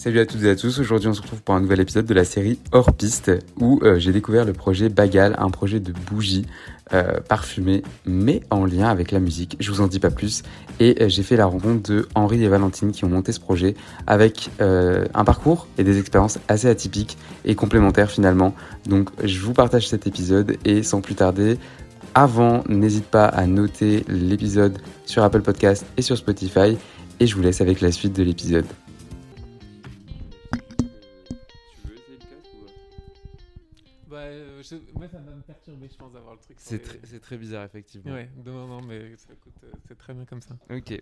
Salut à toutes et à tous, aujourd'hui on se retrouve pour un nouvel épisode de la série Hors Piste où euh, j'ai découvert le projet Bagal, un projet de bougie euh, parfumée mais en lien avec la musique. Je vous en dis pas plus et euh, j'ai fait la rencontre de Henri et Valentine qui ont monté ce projet avec euh, un parcours et des expériences assez atypiques et complémentaires finalement. Donc je vous partage cet épisode et sans plus tarder, avant n'hésite pas à noter l'épisode sur Apple Podcast et sur Spotify et je vous laisse avec la suite de l'épisode. Je- moi, ça va me perturber, je pense, d'avoir le truc. C'est les- très, bizarre effectivement. Ouais, non, non, mais euh, c'est très bien comme ça. Ok.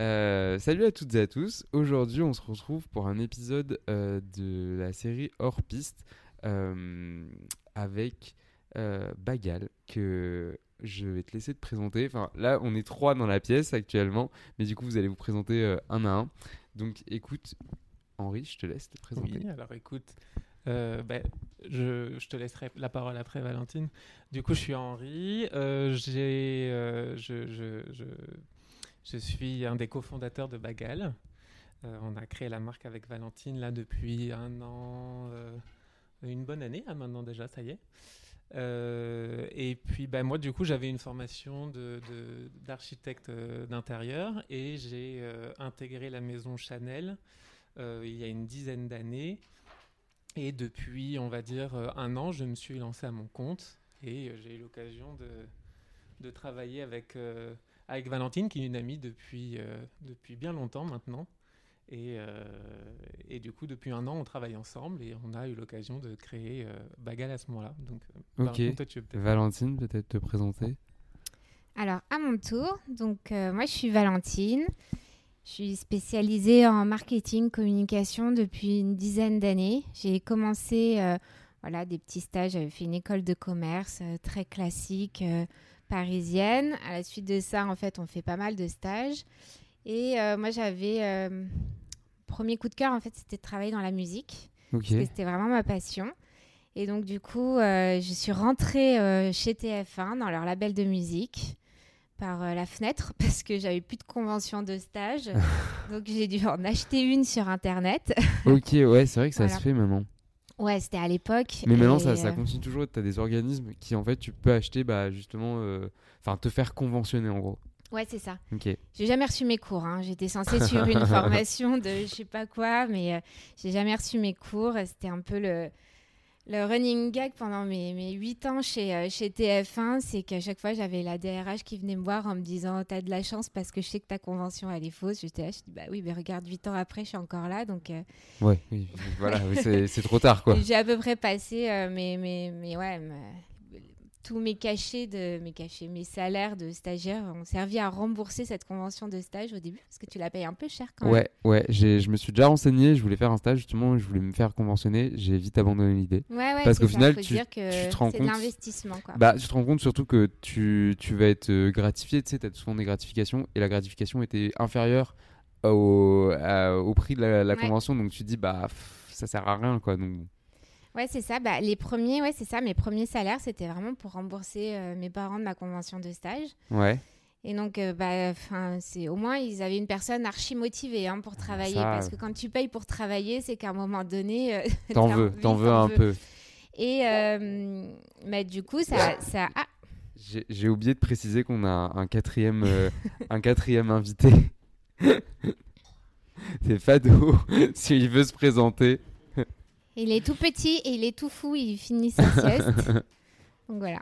Euh, salut à toutes et à tous. Aujourd'hui, on se retrouve pour un épisode euh, de la série Hors Piste euh, avec Bagal que je vais te laisser te présenter. Enfin, là, on est trois dans la pièce actuellement, mais du coup, vous allez vous présenter un à un. Donc, écoute, Henri, je te laisse te présenter. Oui, alors écoute, euh, bah, je, te laisserai la parole après, Valentine. Du coup, je suis Henri. euh, j'ai, euh, je, je, je, suis un des cofondateurs de Bagal. On a créé la marque avec Valentine là depuis un an, une bonne année là, maintenant déjà, ça y est. Et puis bah, moi du coup j'avais une formation d'architecte d'intérieur et j'ai intégré la maison Chanel il y a une dizaine d'années. Et depuis, on va dire, euh, un an, je me suis lancé à mon compte et euh, j'ai eu l'occasion de, de travailler avec, euh, avec Valentine, qui est une amie depuis, euh, depuis bien longtemps maintenant. Et, euh, et du coup, depuis un an, on travaille ensemble et on a eu l'occasion de créer euh, Bagal à ce moment-là. Donc, Ok. Valentine, toi, tu veux peut-être- Valentine, peut-être te présenter? Alors, à mon tour, donc euh, moi je suis Valentine. Je suis spécialisée en marketing, communication depuis une dizaine d'années. J'ai commencé euh, voilà, des petits stages, j'avais fait une école de commerce euh, très classique euh, parisienne. À la suite de ça, en fait, on fait pas mal de stages. Et moi j'avais premier coup de cœur, en fait, c'était de travailler dans la musique Ok. parce que c'était vraiment ma passion. Et donc, du coup, je suis rentrée chez TF1 dans leur label de musique par euh, la fenêtre parce que j'avais plus de convention de stage. donc, j'ai dû en acheter une sur Internet. Ok, ouais, c'est vrai que ça Voilà. se fait maintenant. ouais, c'était à l'époque. Mais maintenant, ça euh, continue toujours. Tu as des organismes qui, en fait, tu peux acheter, bah, justement, euh, enfin, te faire conventionner, en gros. Ouais, c'est ça. Ok. J'ai jamais reçu mes cours. hein. J'étais censée suivre une formation de je sais pas quoi, mais euh, j'ai jamais reçu mes cours. C'était un peu le, le running gag pendant mes, mes 8 ans chez, euh, chez TF1. C'est qu'à chaque fois, j'avais la DRH qui venait me voir en me disant T'as de la chance parce que je sais que ta convention elle est fausse. J'étais là, je dis Bah oui, mais regarde, 8 ans après, je suis encore là. Donc euh, Ouais, oui, voilà, c'est trop tard, quoi. j'ai à peu près passé euh, mes, mes, mes- ouais, tous mes cachets, de, mes cachets, mes salaires de stagiaire ont servi à rembourser cette convention de stage au début, parce que tu la payes un peu cher quand même. Ouais, ouais, je me suis déjà renseigné, je voulais faire un stage, justement, je voulais me faire conventionner, j'ai vite abandonné l'idée. Ouais, ouais, Parce qu'au final, tu- dire que tu te rends compte- l'investissement, quoi. Bah, tu te rends compte surtout que tu, tu vas être euh, gratifié, tu sais, tu as souvent des gratifications, et la gratification était inférieure au, à- au prix de la, la Ouais. convention, donc tu te dis, bah, ça sert à rien, quoi. Donc, Ouais, c'est ça. Bah, les premiers, ouais, c'est ça. Mes premiers salaires, c'était vraiment pour rembourser euh, mes parents de ma convention de stage. ouais. Et donc, euh, bah, c'est au moins ils avaient une personne archi motivée hein, pour travailler, Ah, ça, parce que quand tu payes pour travailler, c'est qu'à un moment donné, euh, T'en veux, t'en veux un peu. Et euh, bah, du coup, ça, ça, ah, J'ai oublié de préciser qu'on a un, quatrième, un quatrième invité. C'est Fado, s'il veut se présenter. Il est tout petit et il est tout fou, il finit sa sieste. donc voilà.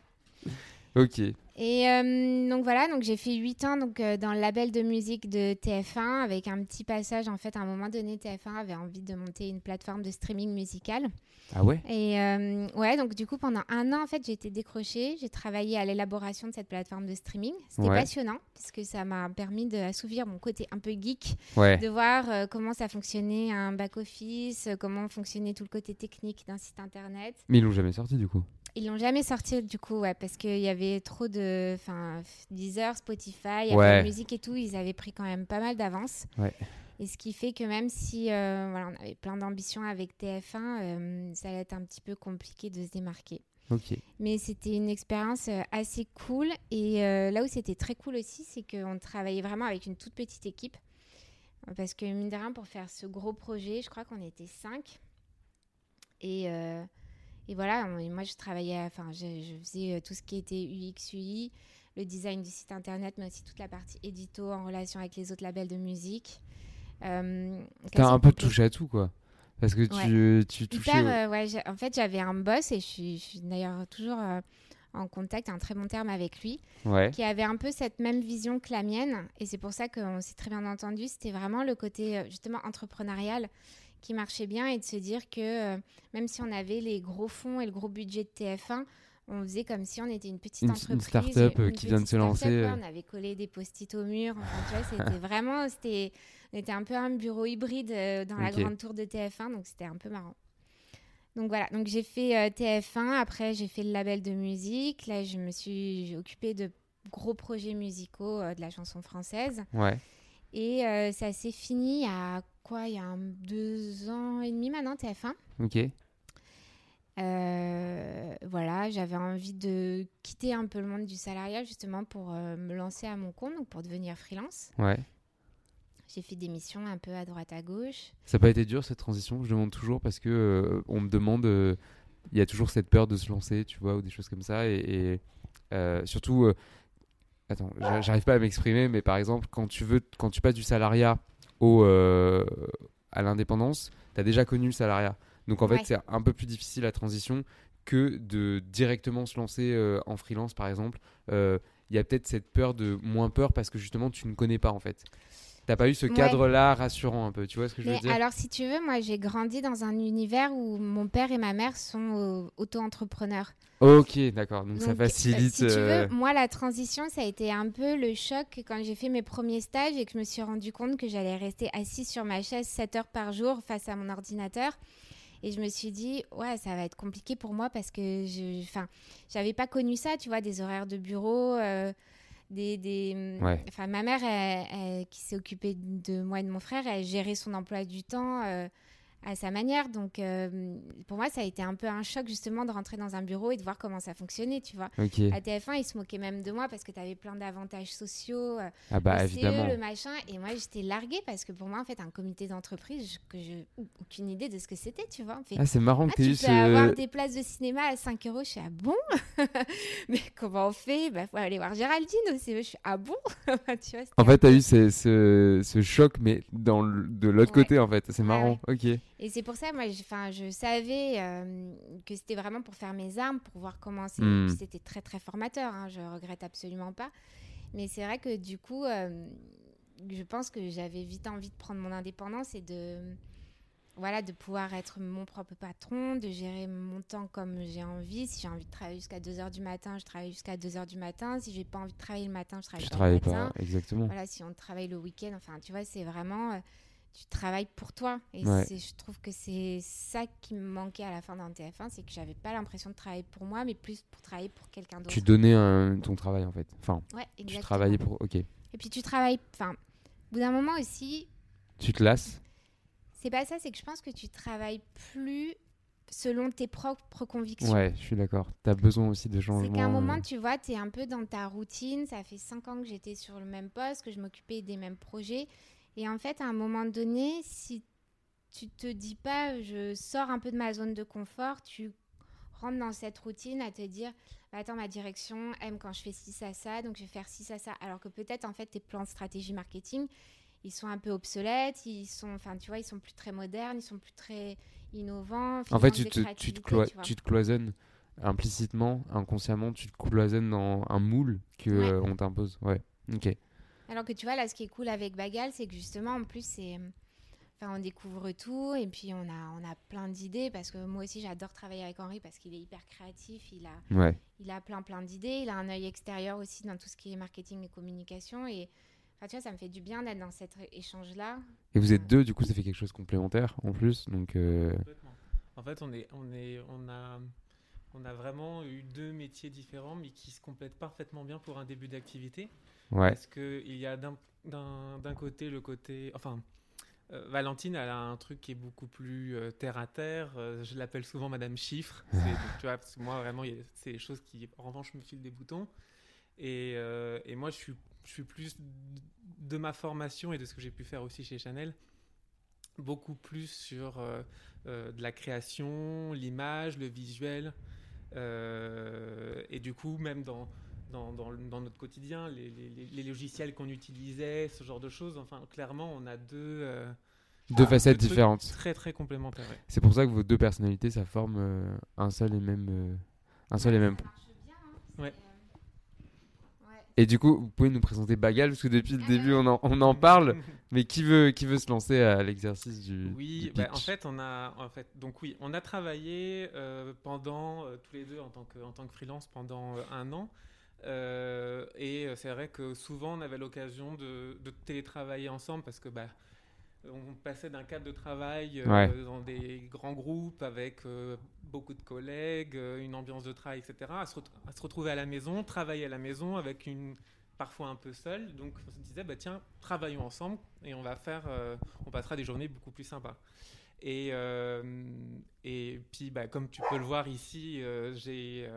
Ok, Et euh, donc voilà, donc j'ai fait 8 ans donc, euh, dans le label de musique de TF1 avec un petit passage. En fait, à un moment donné, TF1 avait envie de monter une plateforme de streaming musical. Ah ouais? Et euh, ouais, donc du coup, pendant un an, en fait, j'ai été décrochée. J'ai travaillé à l'élaboration de cette plateforme de streaming. C'était Ouais. passionnant parce que ça m'a permis d'assouvir mon côté un peu geek, Ouais, de voir euh, comment ça fonctionnait un back-office, euh, comment fonctionnait tout le côté technique d'un site internet. mais ils l'ont jamais sorti du coup? Ils l'ont jamais sorti du coup, ouais, parce qu'il y avait trop de, enfin, Deezer, Spotify, Apple Ouais. Music et tout, ils avaient pris quand même pas mal d'avance. Ouais. Et ce qui fait que même si euh, voilà, on avait plein d'ambitions avec TF1, euh, ça allait être un petit peu compliqué de se démarquer. Ok. Mais c'était une expérience euh, assez cool. Et euh, là où c'était très cool aussi, c'est qu'on travaillait vraiment avec une toute petite équipe. Parce que, mine de rien, pour faire ce gros projet, je crois qu'on était cinq. Et, et voilà, moi, je travaillais, enfin, je, je faisais tout ce qui était UX, UI, le design du site internet, mais aussi toute la partie édito en relation avec les autres labels de musique. Euh, T'as un peu touché à tout, quoi. Parce que tu, tu touchais. Hyper, euh, ouais, en fait, j'avais un boss et je suis, d'ailleurs toujours euh, en contact, un très bon terme avec lui, Ouais. qui avait un peu cette même vision que la mienne. Et c'est pour ça qu'on s'est très bien entendu. C'était vraiment le côté justement entrepreneurial qui marchait bien et de se dire que euh, même si on avait les gros fonds et le gros budget de TF1, on faisait comme si on était une petite Une- une entreprise. start-up, euh, une qui vient de se lancer, start-up, ouais, euh. on avait collé des post-it au mur. Enfin, c'était vraiment, c'était, on était un peu un bureau hybride euh, dans la grande tour de TF1, donc c'était un peu marrant. Donc voilà, donc j'ai fait euh, TF1, après j'ai fait le label de musique, là je me suis occupée de gros projets musicaux euh, de la chanson française. Ouais. Et ça s'est fini à quoi Il y a un- deux ans et demi maintenant, TF1. Ok. Euh, voilà, j'avais envie de quitter un peu le monde du salariat justement pour euh, me lancer à mon compte, donc pour devenir freelance. Ouais. J'ai fait des missions un peu à droite à gauche. Ça n'a pas été dur cette transition? Je demande toujours parce que euh, on me demande. Il y a toujours cette peur de se lancer, tu vois, ou des choses comme ça. Et, et, surtout. attends, j'a- j'arrive pas à m'exprimer, mais par exemple, quand tu, veux, quand tu passes du salariat au, à l'indépendance, tu as déjà connu le salariat. Donc en fait, Ouais. c'est un peu plus difficile la transition que de directement se lancer euh, en freelance, par exemple. Euh, Il y a peut-être cette peur de moins peur parce que justement, tu ne connais pas en fait. T'as pas eu ce Ouais. cadre-là rassurant un peu, tu vois ce que je Mais veux dire? alors, si tu veux, moi j'ai grandi dans un univers où mon père et ma mère sont euh, auto-entrepreneurs. Ok, d'accord. Donc, ça Donc, euh, facilite. si tu veux, moi, la transition, ça a été un peu le choc quand j'ai fait mes premiers stages et que je me suis rendu compte que j'allais rester assise sur ma chaise 7 heures par jour face à mon ordinateur. Et je me suis dit, ouais, ça va être compliqué pour moi parce que je enfin, j'avais pas connu ça, tu vois, des horaires de bureau. euh, des, des... Ouais. Enfin, ma mère, elle- elle- qui s'est occupée de moi et de mon frère, elle gérait son emploi du temps euh, à sa manière. Donc, euh, pour moi, ça a été un peu un choc, justement, de rentrer dans un bureau et de voir comment ça fonctionnait, tu vois. Ok. À TF1, ils se moquaient même de moi parce que tu avais plein d'avantages sociaux, euh, Ah bah le CE, évidemment. le machin. Et moi, j'étais larguée parce que pour moi, en fait, un comité d'entreprise, je- que je aucune idée de ce que c'était, tu vois. On fait, Ah, c'est marrant ah, que tu aies avoir ce. des places de cinéma à 5 euros. Je suis ah bon? Mais comment on fait? Bah, faut aller voir Géraldine aussi. Je suis ah bon? Tu vois, En fait, tu as eu ce, ce, ce choc, mais dans de l'autre Ouais. côté, en fait. C'est Ouais, marrant. Ok. Et c'est pour ça, moi, je, je savais euh, que c'était vraiment pour faire mes armes, pour voir comment c'est. Hmm. C'était très, très formateur, hein, je regrette absolument pas. Mais c'est vrai que du coup, euh, je pense que j'avais vite envie de prendre mon indépendance et de, voilà, de pouvoir être mon propre patron, de gérer mon temps comme j'ai envie. Si j'ai envie de travailler jusqu'à 2h du matin, je travaille jusqu'à 2h du matin. Si j'ai pas envie de travailler le matin, je travaille Je pas travaillais le matin. pas, exactement. Voilà, si on travaille le week-end, enfin, tu vois, c'est vraiment. euh, tu travailles pour toi. Et Ouais. je trouve que c'est ça qui me manquait à la fin d'un TF1, c'est que j'avais pas l'impression de travailler pour moi, mais plus pour travailler pour quelqu'un d'autre. Tu donnais un- ton travail, en fait. Enfin, Ouais, tu travaillais pour. Ok. Et puis tu travailles. Enfin, au bout d'un moment aussi, Tu te lasses c'est pas ça, c'est que je pense que tu travailles plus selon tes propres convictions. Ouais, je suis d'accord. Tu as besoin aussi de changement. C'est qu'à un moment, euh, tu vois, tu es un peu dans ta routine. Ça fait cinq ans que j'étais sur le même poste, que je m'occupais des mêmes projets. Et en fait, à un moment donné, si tu te dis pas, je sors un peu de ma zone de confort, tu rentres dans cette routine à te dire, bah, attends, ma direction aime quand je fais ci, ça, ça, donc je vais faire ci, ça, ça. Alors que peut-être, en fait, tes plans de stratégie marketing, ils sont un peu obsolètes, ils sont, enfin, tu vois, ils sont plus très modernes, ils sont plus très innovants. En fait, tu te, tu, te créativité, cloi- tu vois. tu te cloisonnes implicitement, inconsciemment, tu te cloisonnes dans un moule Ouais. euh, on t'impose. Ouais. Ok. Alors que tu vois, là, ce qui est cool avec Bagal, c'est que justement, en plus, c'est. Enfin, on découvre tout et puis on a, on a plein d'idées parce que moi aussi, j'adore travailler avec Henri parce qu'il est hyper créatif, il a, Ouais. il a plein, plein d'idées, il a un œil extérieur aussi dans tout ce qui est marketing et communication. Et enfin, tu vois, ça me fait du bien d'être dans cet échange-là. Et vous êtes Ouais. deux, du coup, ça fait quelque chose de complémentaire en plus. Donc, euh. En fait, on, est, on, est, on, a, on a vraiment eu deux métiers différents, mais qui se complètent parfaitement bien pour un début d'activité. Ouais. Parce qu'il y a d'un- côté le côté. Enfin, euh, Valentine, elle a un truc qui est beaucoup plus euh, terre à terre. Euh, je l'appelle souvent Madame Chiffre. Tu vois, parce que moi, vraiment, c'est des choses qui, en revanche, me filent des boutons. Et, et moi, je suis je suis plus de ma formation et de ce que j'ai pu faire aussi chez Chanel, beaucoup plus sur de la création, l'image, le visuel. Et du coup, même dans, dans, dans, notre quotidien, les, les, les logiciels qu'on utilisait, ce genre de choses, enfin, clairement, on a deux... deux facettes différentes. Très, très complémentaires. C'est pour ça que vos deux personnalités, ça forme un seul et même... un seul et même... Hein. Ouais. Et du coup, vous pouvez nous présenter Bagal parce que depuis le début on en, on en parle, mais qui veut qui veut se lancer à l'exercice du Oui, bah, en fait on a en fait donc oui on a travaillé euh, pendant euh, tous les deux en tant que en tant que freelance pendant euh, un an. Et c'est vrai que souvent on avait l'occasion de, de, télétravailler ensemble parce que bah, on passait d'un cadre de travail dans des grands groupes avec beaucoup de collègues, euh, une ambiance de travail, etc., à se, retrouver à la maison, travailler à la maison avec une parfois un peu seul. Donc on se disait, bah, tiens, travaillons ensemble et on va faire, euh, on passera des journées beaucoup plus sympas. Et, euh, et puis, bah, comme tu peux le voir ici, j'ai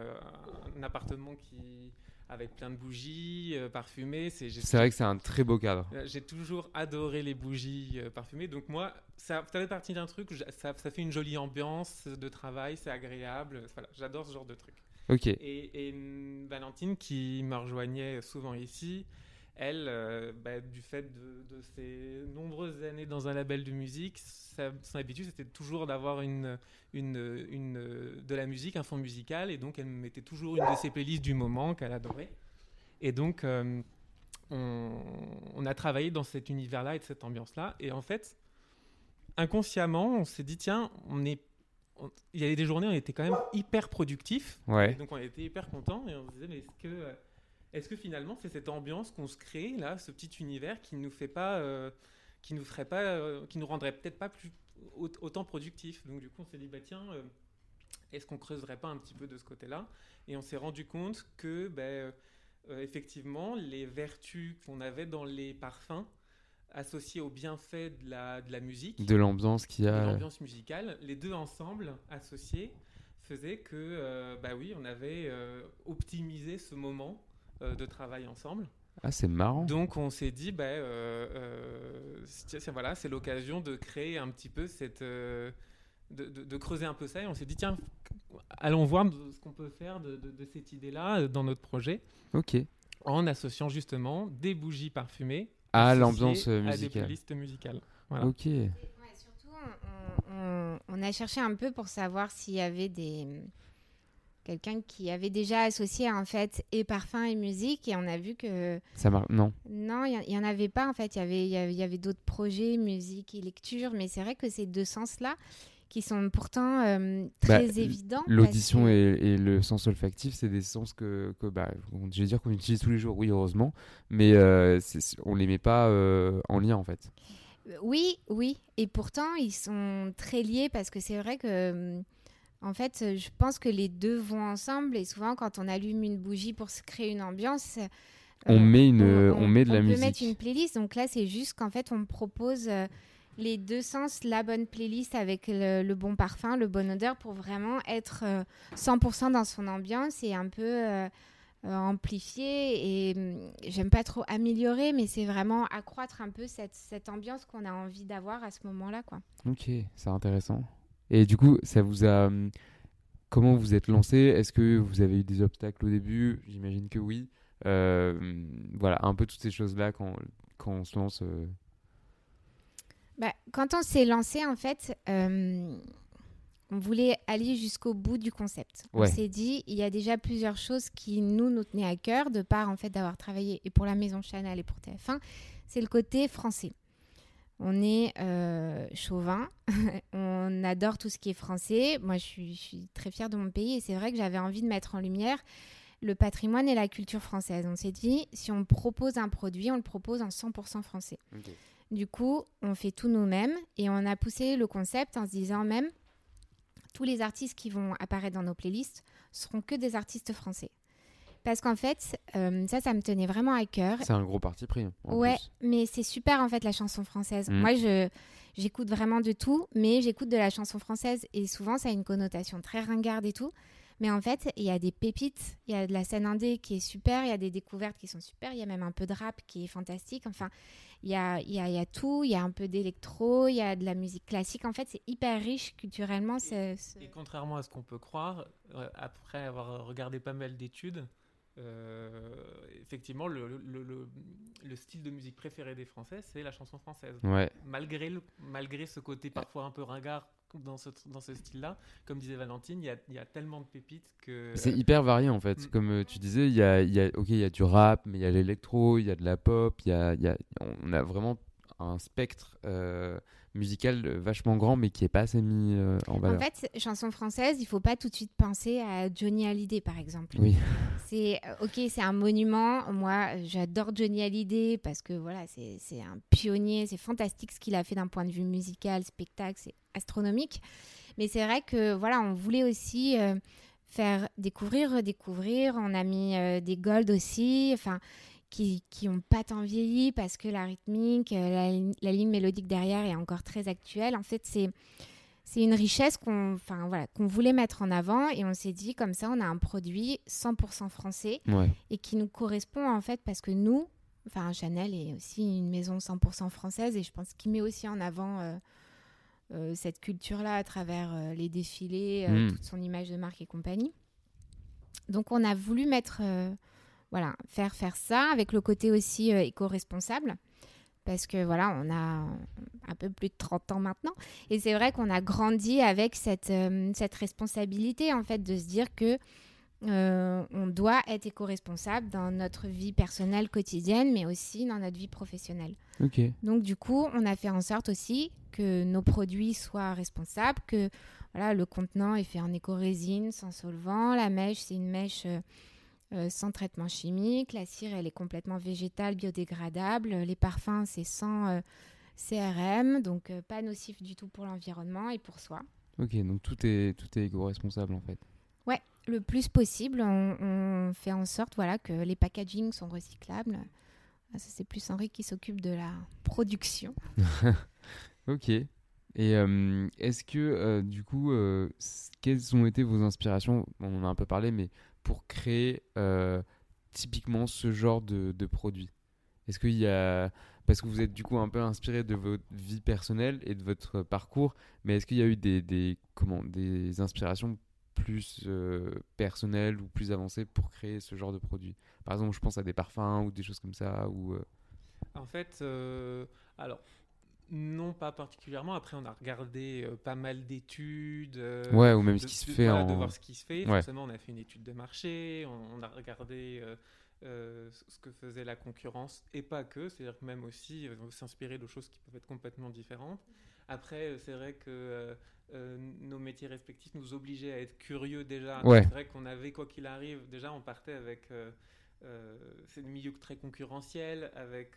un appartement qui avec plein de bougies euh, parfumées. C'est vrai que c'est un très beau cadre. Euh, j'ai toujours adoré les bougies euh, parfumées. Donc moi, ça, fait partie d'un truc, ça, ça, fait une jolie ambiance de travail, c'est agréable. Voilà, j'adore ce genre de truc. Ok. Et, et Valentine, qui me rejoignait souvent ici, elle, euh, bah, du fait de, ses nombreuses années dans un label de musique, son habitude c'était toujours d'avoir une, une, une, de la musique, un fond musical, et donc elle me mettait toujours une de ses playlists du moment qu'elle adorait. Et donc euh, on, a travaillé dans cet univers-là et de cette ambiance-là, et en fait, inconsciemment, on s'est dit tiens, on est il y avait des journées où on était quand même hyper productifs. Ouais. donc on était hyper contents et on se disait mais est-ce que euh, est-ce que finalement, c'est cette ambiance qu'on se crée, là, ce petit univers qui nous fait pas, euh, qui nous ferait pas, euh, qui nous rendrait peut-être pas plus autant productifs? Donc du coup, on s'est dit, bah tiens, euh, est-ce qu'on creuserait pas un petit peu de ce côté-là? Et on s'est rendu compte que, bah, effectivement, les vertus qu'on avait dans les parfums associées aux bienfaits de la, de la musique, de l'ambiance qu'il y a, de l'ambiance musicale, les deux ensemble associés faisaient que, bah oui, on avait optimisé ce moment de travail ensemble. Ah, c'est marrant. Donc on s'est dit, bah, euh, euh, voilà, c'est l'occasion de créer un petit peu cette, de, de, creuser un peu ça. Et on s'est dit, tiens, allons voir ce qu'on peut faire de, de cette idée-là dans notre projet. Ok. En associant justement des bougies parfumées à l'ambiance musicale. À des playlists musicales. Voilà. Ok. surtout, on, on, a cherché un peu pour savoir s'il y avait des quelqu'un qui avait déjà associé en fait et parfum et musique et on a vu que ça marche non. Non il y, en avait pas en fait. Il y avait il y avait, d'autres projets musique et lecture mais c'est vrai que ces deux sens là qui sont pourtant euh, bah, très évidents l'audition et, le sens olfactif c'est des sens que, que bah, je vais dire qu'on utilise tous les jours oui heureusement mais euh, on les met pas euh, en lien en fait. Oui oui et pourtant ils sont très liés parce que c'est vrai que en fait, euh, je pense que les deux vont ensemble et souvent quand on allume une bougie pour se créer une ambiance, on met une, on, met de la musique. On peut mettre une playlist. Donc là, c'est juste qu'en fait, on propose euh, les deux sens, la bonne playlist avec le, bon parfum, le bon odeur pour vraiment être 100% euh, dans son ambiance et un peu amplifier. Et hum, j'aime pas trop améliorer, mais c'est vraiment accroître un peu cette, cette ambiance qu'on a envie d'avoir à ce moment-là, quoi. Ok, c'est intéressant. Et du coup, ça vous a. Hum, comment vous êtes lancé? Est-ce que vous avez eu des obstacles au début? J'imagine que oui. Euh, voilà, un peu toutes ces choses-là quand, quand on se lance. Euh. Bah, quand on s'est lancé, en fait, euh, on voulait aller jusqu'au bout du concept. On s'est dit, il y a déjà plusieurs choses qui nous, nous tenaient à cœur, de part en fait d'avoir travaillé et pour la maison Chanel et pour TF1, c'est le côté français. On est euh, chauvin, on adore tout ce qui est français. Moi, je suis, très fière de mon pays et c'est vrai que j'avais envie de mettre en lumière le patrimoine et la culture française. On s'est dit, si on propose un produit, on le propose en 100% français. Du coup, on fait tout nous-mêmes et on a poussé le concept en se disant même, tous les artistes qui vont apparaître dans nos playlists seront que des artistes français. Parce qu'en fait, euh, ça, ça me tenait vraiment à cœur. C'est un gros parti pris. Ouais, mais c'est super en fait la chanson française. Mm. Moi, je j'écoute vraiment de tout, mais j'écoute de la chanson française et souvent ça a une connotation très ringarde et tout. Mais en fait, il y a des pépites, il y a de la scène indé qui est super, il y a des découvertes qui sont super, il y a même un peu de rap qui est fantastique. Enfin, il y a, y, a, y a, tout, il y a un peu d'électro, il y a de la musique classique. En fait, c'est hyper riche culturellement. Et, et, contrairement à ce qu'on peut croire, euh, après avoir regardé pas mal d'études, euh, effectivement, le, le, le, le, style de musique préféré des Français, c'est la chanson française. Ouais. Malgré, malgré ce côté parfois un peu ringard dans ce, dans ce style-là, comme disait Valentine, il y a, y a, tellement de pépites que... C'est hyper varié en fait. Mm. Comme euh, tu disais, il y a, y a, ok, il y a du rap, mais il y a l'électro, il y a de la pop, y a, y a, on a vraiment un spectre euh, musical vachement grand, mais qui n'est pas assez mis euh, en valeur. En fait, chanson française, il faut pas tout de suite penser à Johnny Hallyday, par exemple. Oui. C'est ok, c'est un monument. Moi, j'adore Johnny Hallyday parce que voilà, c'est un pionnier, c'est fantastique ce qu'il a fait d'un point de vue musical, spectacle, c'est astronomique. Mais c'est vrai que voilà, on voulait aussi euh, faire découvrir, redécouvrir. On a mis euh, des golds aussi. Enfin qui n'ont pas tant vieilli parce que la rythmique, euh, la, la, ligne mélodique derrière est encore très actuelle. En fait, c'est c'est une richesse qu'on enfin, voilà, qu'on voulait mettre en avant et on s'est dit comme ça, on a un produit 100% français ouais. et qui nous correspond en fait parce que nous, enfin Chanel est aussi une maison 100% française et je pense qu'il met aussi en avant euh, euh, cette culture-là à travers euh, les défilés, Mm. toute son image de marque et compagnie. Donc on a voulu mettre voilà, faire faire ça avec le côté aussi euh, éco-responsable. Parce que voilà, on a un peu plus de 30 ans maintenant. Et c'est vrai qu'on a grandi avec cette, euh, cette responsabilité en fait de se dire que euh, on doit être éco-responsable dans notre vie personnelle quotidienne mais aussi dans notre vie professionnelle. Donc du coup, on a fait en sorte aussi que nos produits soient responsables, que voilà, le contenant est fait en éco-résine, sans solvant, la mèche, c'est une mèche euh, sans traitement chimique. La cire, elle est complètement végétale, biodégradable. Les parfums, c'est sans euh, CRM, donc euh, pas nocif du tout pour l'environnement et pour soi. Ok, donc tout est, tout est éco-responsable en fait. Ouais, le plus possible, on, on, fait en sorte voilà, que les packagings sont recyclables. Ah, Ça, c'est plus Henri qui s'occupe de la production. ok. Et euh, est-ce que, euh, du coup, euh, quelles ont été vos inspirations? On en a un peu parlé, mais pour créer euh, typiquement ce genre de, de produit Est-ce qu'il y a. Parce que vous êtes du coup un peu inspiré de votre vie personnelle et de votre parcours, mais est-ce qu'il y a eu des, des, comment, des inspirations plus euh, personnelles ou plus avancées pour créer ce genre de produit? Par exemple, je pense à des parfums ou des choses comme ça. Ou, euh... En fait, alors. Non, pas particulièrement. Après, on a regardé euh, pas mal d'études. euh, Ouais, ou même de, ce qui se de- fait voilà, en. de voir ce qui se fait. Ouais. Forcément, on a fait une étude de marché, on, on a regardé euh, euh, ce que faisait la concurrence et pas que. C'est-à-dire que même aussi euh, s'inspirer de choses qui peuvent être complètement différentes. Après, c'est vrai que nos métiers respectifs nous obligeaient à être curieux déjà. Ouais. C'est vrai qu'on avait, quoi qu'il arrive, déjà on partait avec. C'est des milieux très concurrentiels, avec.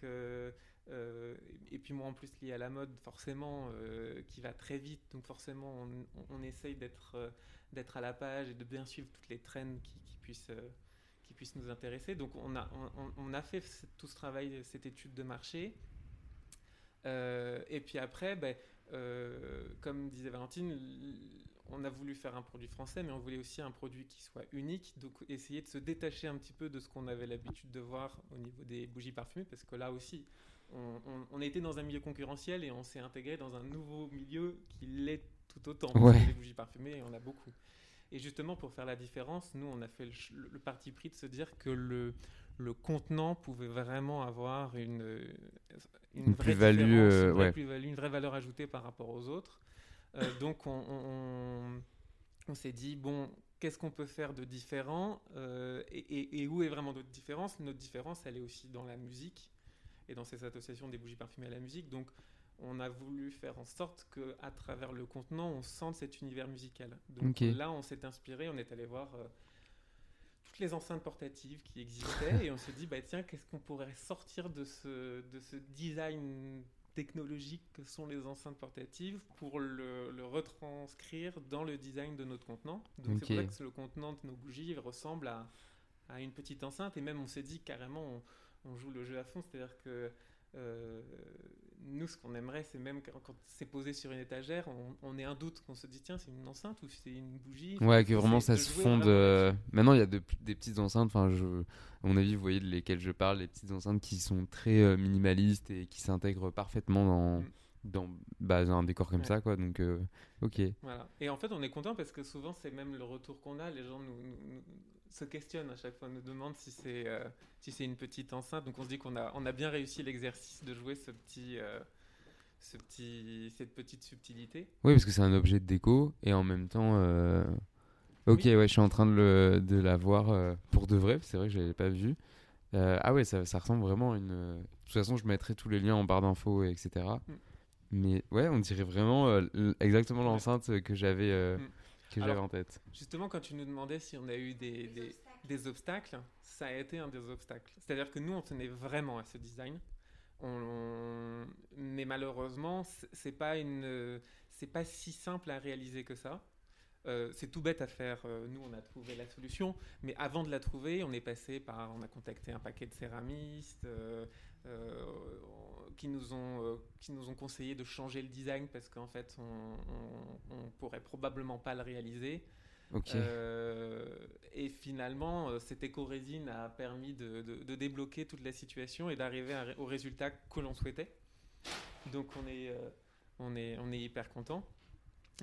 Euh, et puis moi en plus lié à la mode forcément euh, qui va très vite. Donc forcément on, essaye d'être euh, d'être à la page et de bien suivre toutes les trends qui, puissent qui puissent nous intéresser. Donc on a on, a fait tout ce travail cette étude de marché. Et puis après ben, comme disait Valentine on a voulu faire un produit français mais on voulait aussi un produit qui soit unique. Donc essayer de se détacher un petit peu de ce qu'on avait l'habitude de voir au niveau des bougies parfumées parce que là aussi on, on- on était dans un milieu concurrentiel et on s'est intégré dans un nouveau milieu qui l'est tout autant. Parce Ouais. que Les bougies parfumées, il y en a beaucoup. Et justement, pour faire la différence, nous, on a fait le, ch- le- le parti pris de se dire que le, le contenant pouvait vraiment avoir une, Une vraie plus-value, euh, une, vraie ouais. plus-value, une vraie valeur ajoutée par rapport aux autres. Euh, donc, on, on- on- on s'est dit, bon, qu'est-ce qu'on peut faire de différent euh, et, et- et où est vraiment notre différence? Notre différence, elle est aussi dans la musique et dans ces associations des bougies parfumées à la musique. Donc, on a voulu faire en sorte que, à travers le contenant, on sente cet univers musical. Donc là, on s'est inspiré, on est allé voir euh, toutes les enceintes portatives qui existaient et on s'est dit, bah tiens, qu'est-ce qu'on pourrait sortir de ce, de ce design technologique que sont les enceintes portatives pour le, le retranscrire dans le design de notre contenant. Donc c'est pour ça que le contenant de nos bougies ressemble à, à une petite enceinte et même on s'est dit carrément on, on joue le jeu à fond, c'est-à-dire que euh, nous, ce qu'on aimerait, c'est même quand, quand c'est posé sur une étagère, on, on ait un doute, qu'on se dit tiens, c'est une enceinte ou c'est une bougie. Ouais, que vraiment ça se fonde. euh. Maintenant, il y a de- des petites enceintes. Enfin, je, à mon avis, vous voyez de lesquelles je parle, les petites enceintes qui sont très euh, minimalistes et qui s'intègrent parfaitement dans, Mm. dans, bah, dans un décor comme Ouais. ça, quoi. Donc, ok. Voilà. Et en fait, on est content parce que souvent, c'est même le retour qu'on a. Les gens nous- se questionnent à chaque fois, nous demandent si c'est euh, si c'est une petite enceinte. Donc on se dit qu'on a, on a bien réussi l'exercice de jouer ce petit, euh, ce petit, cette petite subtilité. Oui, parce que c'est un objet de déco et en même temps. euh, Ok, Oui. ouais, je suis en train de, le, de la voir pour de vrai. C'est vrai que je l'avais pas vu. Ah ouais, ça, ça ressemble vraiment à une. De toute façon, je mettrai tous les liens en barre d'infos, et etc. Mm. Mais ouais, on dirait vraiment exactement Ouais. l'enceinte que j'avais Mm. Que j'avais en tête. Justement, quand tu nous demandais si on a eu des, des, des obstacles, ça a été un des obstacles. C'est-à-dire que nous, on tenait vraiment à ce design. On- Mais malheureusement, c'est- pas une, c'est pas si simple à réaliser que ça. Euh, c'est tout bête à faire. Euh, nous, on a trouvé la solution, mais avant de la trouver, on est passé par, on a contacté un paquet de céramistes euh, euh, qui nous ont, euh, qui nous ont conseillé de changer le design parce qu'en fait, on, on, on pourrait probablement pas le réaliser. Euh, et finalement, euh, cette éco-résine a permis de, de- de débloquer toute la situation et d'arriver au résultat que l'on souhaitait. Donc on est, on est, on est hyper content.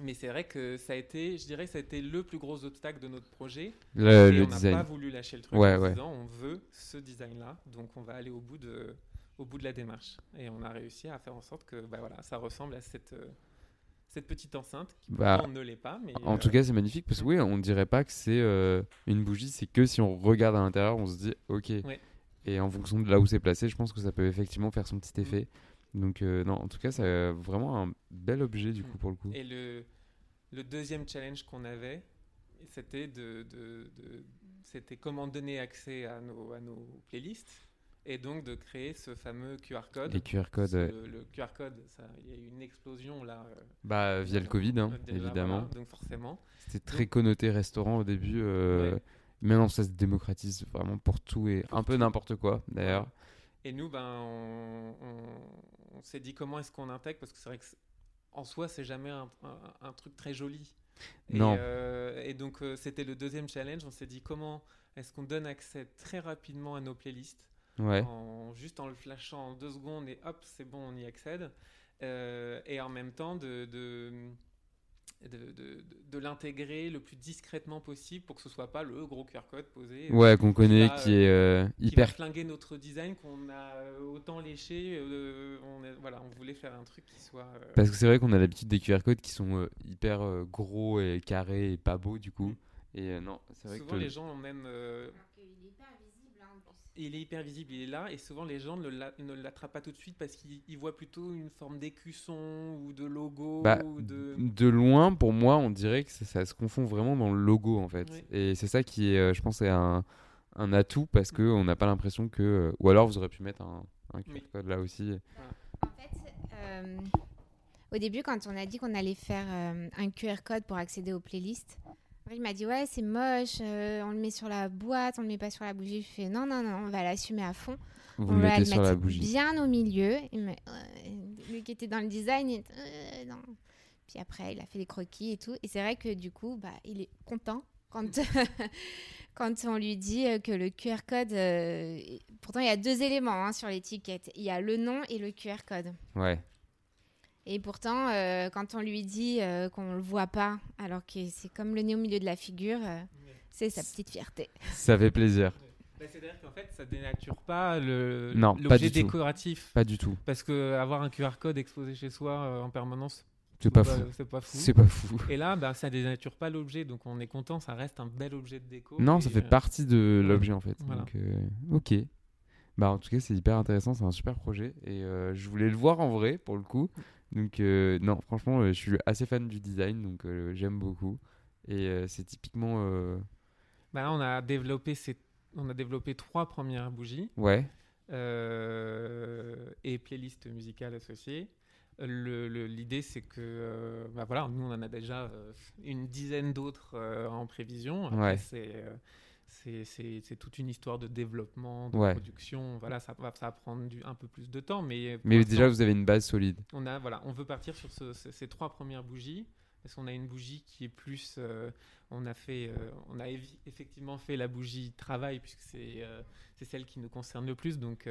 Mais c'est vrai que ça a été, je dirais, ça a été le plus gros obstacle de notre projet. Le, et le on n'a pas voulu lâcher le truc Ouais, en ouais. disant on veut ce design-là. Donc on va aller au bout de, au bout de la démarche. Et on a réussi à faire en sorte que bah, voilà, ça ressemble à cette, euh, cette petite enceinte qui Bah, ne l'est pas. Mais, En euh, tout cas, c'est magnifique parce que oui, on dirait pas que c'est euh, une bougie, c'est que si on regarde à l'intérieur, on se dit ok. Ouais. Et en fonction de là où c'est placé, je pense que ça peut effectivement faire son Mm. petit effet. Donc non, en tout cas, c'est vraiment un bel objet du coup Mm. pour le coup. Et le, le deuxième challenge qu'on avait, c'était de, de- de- c'était comment donner accès à nos, à nos playlists et donc de créer ce fameux QR code. Les QR codes, ouais. le, le QR code, il y a eu une explosion là. euh, bah via le Covid, hein, déjà, évidemment. voilà, donc forcément. C'était très connoté restaurant au début. euh, Ouais. Maintenant, ça se démocratise vraiment pour tout et un peu n'importe quoi d'ailleurs. Et nous, ben, on, on- on s'est dit comment est-ce qu'on intègre parce que c'est vrai que en soi, c'est jamais un, un- un truc très joli. Et, Non. euh, et donc, c'était le deuxième challenge. On s'est dit comment est-ce qu'on donne accès très rapidement à nos playlists Ouais. en, juste en le flashant en deux secondes et hop, c'est bon, on y accède. Euh, et en même temps, de, de, de, de- l'intégrer le plus discrètement possible pour que ce soit pas le gros QR code posé. euh, Ouais, qu'on connaît, va, qui est euh, qui hyper va flinguer notre design qu'on a autant léché. on, voilà, on voulait faire un truc qui soit. Parce que c'est vrai qu'on a l'habitude des QR codes qui sont hyper gros et carrés et pas beaux du coup. Et euh, non, c'est vrai souvent, que les gens ont même. Il est hyper visible, il est là, et souvent les gens ne l'a- ne l'attrapent pas tout de suite parce qu'ils ils voient plutôt une forme d'écusson ou de logo Bah, ou de. de loin, pour moi, on dirait que ça, ça se confond vraiment dans le logo en fait. Oui. Et c'est ça qui est, euh, je pense, est un, un atout parce que on n'a pas l'impression que. euh, ou alors vous aurez pu mettre un, un QR Oui. code là aussi. En fait, euh, au début, quand on a dit qu'on allait faire euh, un QR code pour accéder aux playlists, il m'a dit ouais c'est moche, euh, on le met sur la boîte, on le met pas sur la bougie. Je fais non non non, on va l'assumer à fond. Vous on le va le sur la mettre bougie. bien au milieu. Il me- euh, lui qui était dans le design, il euh, non. Puis après il a fait les croquis et tout. Et c'est vrai que du coup bah il est content quand quand on lui dit euh, que le QR code. euh, pourtant il y a deux éléments hein, sur l'étiquette. Il y a le nom et le QR code. Ouais. Et pourtant, euh, quand on lui dit euh, qu'on le voit pas, alors que c'est comme le nez au milieu de la figure, euh, c'est sa petite fierté. Ça fait plaisir. Bah, C'est-à-dire qu'en fait, ça dénature pas le Non, pas l'objet du tout. décoratif. Pas du tout. Parce que avoir un QR code exposé chez soi euh, en permanence, C'est pas fou. C'est pas fou. C'est pas fou. Et là, bah, ça dénature pas l'objet, donc on est content, ça reste un bel objet de déco. Non, ça fait euh, partie de l'objet en fait. Voilà. Donc, euh, ok. Bah, en tout cas, c'est hyper intéressant. C'est un super projet. Et euh, je voulais le voir en vrai pour le coup. Donc, euh, non, franchement, euh, je suis assez fan du design. Donc, euh, j'aime beaucoup. Et c'est typiquement. Bah on a développé ces- on a développé trois premières bougies Ouais. et playlists musicales associées. Le- le- L'idée, c'est que, euh, bah voilà, nous, on en a déjà euh, une dizaine d'autres euh, en prévision. Ouais. c'est, c'est toute une histoire de développement, de Ouais. production. Voilà, ça va, ça va prendre du, un peu plus de temps, mais déjà, vous avez une base solide. on a voilà, on veut partir sur ce- ce- ces trois premières bougies parce qu'on a une bougie qui est plus, euh, on a fait, euh, on a effectivement fait la bougie travail puisque c'est euh, c'est celle qui nous concerne le plus, donc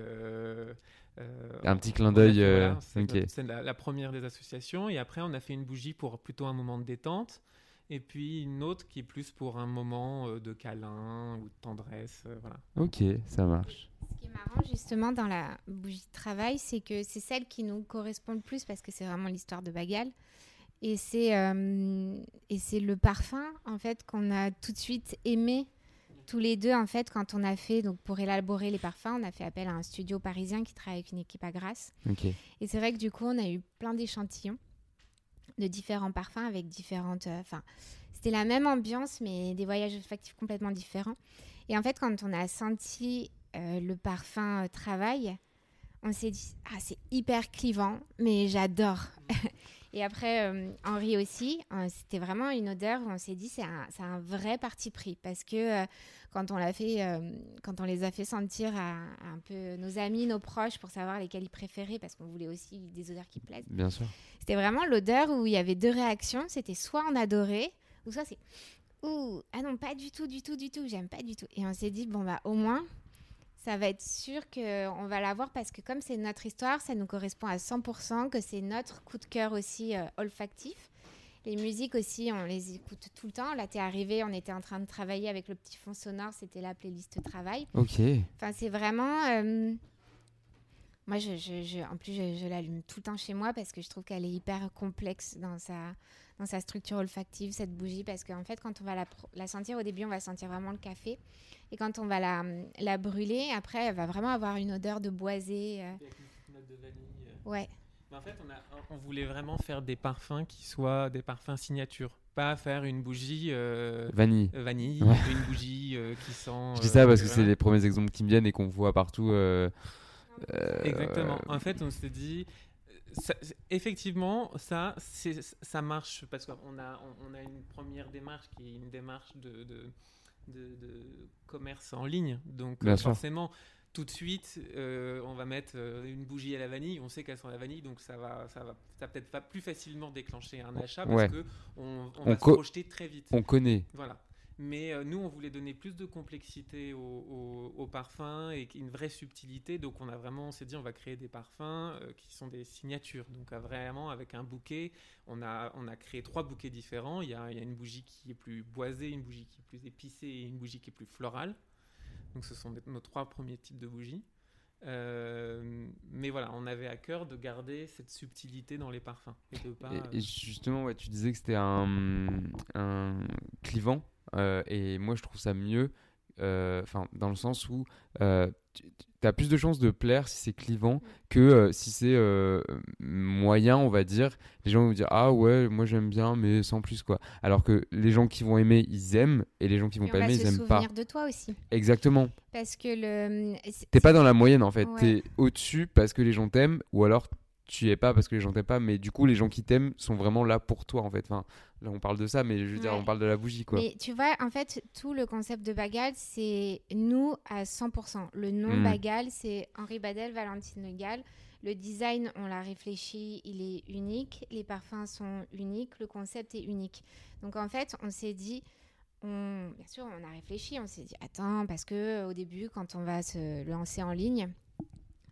Un petit clin d'œil, voilà, c'est la, la première des associations et après on a fait une bougie pour plutôt un moment de détente. Et puis une autre qui est plus pour un moment euh, de câlin ou de tendresse. euh, voilà. Ok, ça marche. Ce qui est marrant justement dans la bougie de travail, c'est que c'est celle qui nous correspond le plus parce que c'est vraiment l'histoire de Bagal. Et c'est euh, et c'est le parfum en fait qu'on a tout de suite aimé tous les deux en fait quand on a fait donc pour élaborer les parfums, on a fait appel à un studio parisien qui travaille avec une équipe à Grasse. Ok. Et c'est vrai que du coup, on a eu plein d'échantillons de différents parfums avec différentes. euh, Enfin, c'était la même ambiance, mais des voyages olfactifs complètement différents. Et en fait, quand on a senti euh, le parfum euh, travail, on s'est dit ah c'est hyper clivant, mais j'adore. Et après, euh, Henri aussi, euh, c'était vraiment une odeur où on s'est dit c'est un, c'est un vrai parti pris parce que euh, quand on l'a fait, euh, quand on les a fait sentir à, à un peu nos amis, nos proches pour savoir lesquels ils préféraient parce qu'on voulait aussi des odeurs qui plaisent. Bien sûr. C'était vraiment l'odeur où il y avait deux réactions. C'était soit on adorait, ou soit c'est ouh ah non pas du tout, du tout, du tout, j'aime pas du tout. Et on s'est dit bon bah au moins ça va être sûr qu'on va l'avoir parce que comme c'est notre histoire, ça nous correspond à 100%, que c'est notre coup de cœur aussi euh, olfactif. Les musiques aussi, on les écoute tout le temps. Là, t'es arrivé, on était en train de travailler avec le petit fond sonore, c'était la playlist travail. Ok. Enfin, c'est vraiment. euh, Moi, je, je- je- en plus, je, je l'allume tout le temps chez moi parce que je trouve qu'elle est hyper complexe dans sa, dans sa structure olfactive, cette bougie. Parce qu'en fait, quand on va la, sentir au début, on va sentir vraiment le café. Et quand on va la, la brûler, après, elle va vraiment avoir une odeur de boisé. euh, Avec une petite note de vanille. euh. Ouais, Mais en fait, on, a, on voulait vraiment faire des parfums qui soient des parfums signature. Pas faire une bougie euh, Vanille. euh, vanille, Ouais. une bougie euh, qui sent. Je dis euh, ça parce que c'est les premiers exemples qui me viennent et qu'on voit partout. Euh, Exactement. En fait, on s'est dit. ça- effectivement, ça, ça marche parce qu'on a, on, on a une première démarche qui est une démarche de, de, de- de commerce en ligne. Donc, Bien sûr. forcément, tout de suite, euh, on va mettre euh, une bougie à la vanille. On sait qu'elle sent la vanille, donc ça va, ça va, ça peut-être pas plus facilement déclencher un achat parce Ouais. que on, on On va se projeter très vite. On connaît. Voilà. Mais euh, nous, on voulait donner plus de complexité au, au- au parfum et une vraie subtilité. Donc, on a vraiment, on s'est dit, on va créer des parfums euh, qui sont des signatures. Donc, euh, vraiment, avec un bouquet, on a, on a créé trois bouquets différents. Il y, a, il y a une bougie qui est plus boisée, une bougie qui est plus épicée et une bougie qui est plus florale. Donc, ce sont nos trois premiers types de bougies. Euh, mais voilà, on avait à cœur de garder cette subtilité dans les parfums et de pas. Et, et justement, ouais, tu disais que c'était un, un clivant. Euh, et moi, je trouve ça mieux. euh, Enfin, dans le sens où euh, tu as plus de chances de plaire si c'est clivant que euh, si c'est euh, moyen, on va dire. Les gens vont dire Ah ouais, moi j'aime bien, mais sans plus quoi. Alors que les gens qui vont aimer, ils aiment. Et les gens qui vont Et pas aimer, ils aiment pas. souvenir de toi aussi. Exactement. Parce que le. T'es pas dans la moyenne en fait. Ouais. T'es au-dessus parce que les gens t'aiment, ou alors tu y es pas parce que les gens t'aiment pas. Mais du coup, les gens qui t'aiment sont vraiment là pour toi en fait. Enfin, là on parle de ça, mais je veux dire, on parle de la bougie quoi. Mais tu vois, en fait, tout le concept de Bagal, c'est nous à 100%. Le nom Mm. Bagal, c'est Henri Badel, Valentine Le Gall. Le design, on l'a réfléchi, il est unique. Les parfums sont uniques. Le concept est unique. Donc en fait, on s'est dit, on, bien sûr, on a réfléchi. On s'est dit, attends, parce que au début, quand on va se lancer en ligne,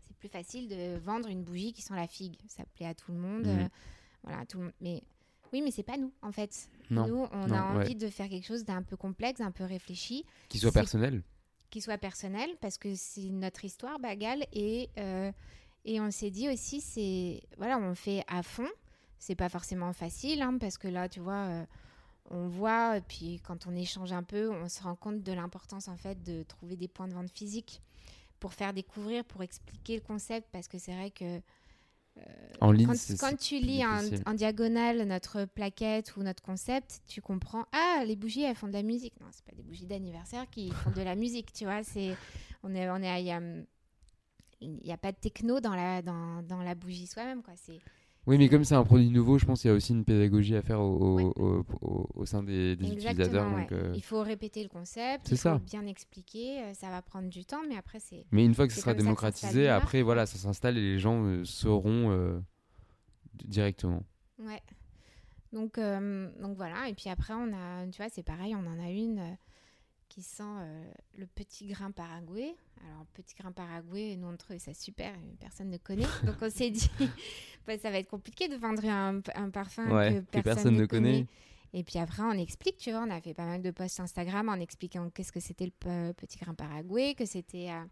c'est plus facile de vendre une bougie qui sent la figue. Ça plaît à tout le monde. Mhm. euh, voilà, tout le monde. Mais oui, mais c'est pas nous, en fait. Non, Nous, on non, a ouais. envie de faire quelque chose d'un peu complexe, d'un peu réfléchi, Qui soit personnel. qui soit personnel, parce que c'est notre histoire, Bagal. Et, euh, et on s'est dit aussi, c'est voilà, on fait à fond. C'est pas forcément facile, hein, parce que là, tu vois, euh, on voit, et puis quand on échange un peu, on se rend compte de l'importance, en fait, de trouver des points de vente physiques pour faire découvrir, pour expliquer le concept, parce que c'est vrai que En ligne, quand, tu lis en, diagonale notre plaquette ou notre concept, tu comprends ah les bougies elles font de la musique. Non, c'est pas des bougies d'anniversaire qui font de la musique, tu vois. C'est on est on est il y a, a pas de techno dans la dans, dans la bougie soi-même quoi. C'est Oui, mais comme c'est un produit nouveau, je pense qu'il y a aussi une pédagogie à faire au, au, au, au sein des, des utilisateurs. Donc, euh, Il faut répéter le concept, il faut bien expliquer, euh, ça va prendre du temps, mais après c'est... Mais une fois que ce sera démocratisé, après voilà, ça s'installe et les gens euh, sauront directement. Ouais. Donc, donc voilà, et puis après on a, tu vois, c'est pareil, on en a une qui sent le petit grain paraguay. Alors, petit grain paraguay, nous on trouve ça super, personne ne connaît. Donc on s'est dit, bah, ça va être compliqué de vendre un, parfum que, personne ne connaît. Et puis après, on explique, tu vois, on a fait pas mal de posts Instagram en expliquant qu'est-ce que c'était le petit grain paraguay, que c'était euh,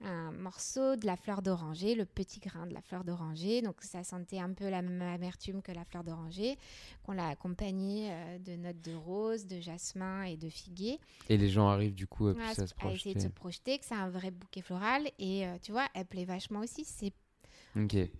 un morceau de la fleur d'oranger, le petit grain de la fleur d'oranger. Donc ça sentait un peu la même amertume que la fleur d'oranger, qu'on l'a accompagné euh, de notes de rose, de jasmin et de figuier. Et les gens arrivent du coup à, essayer de se projeter, que c'est un vrai bouquet floral. Et euh, tu vois, elle plaît vachement aussi. C'est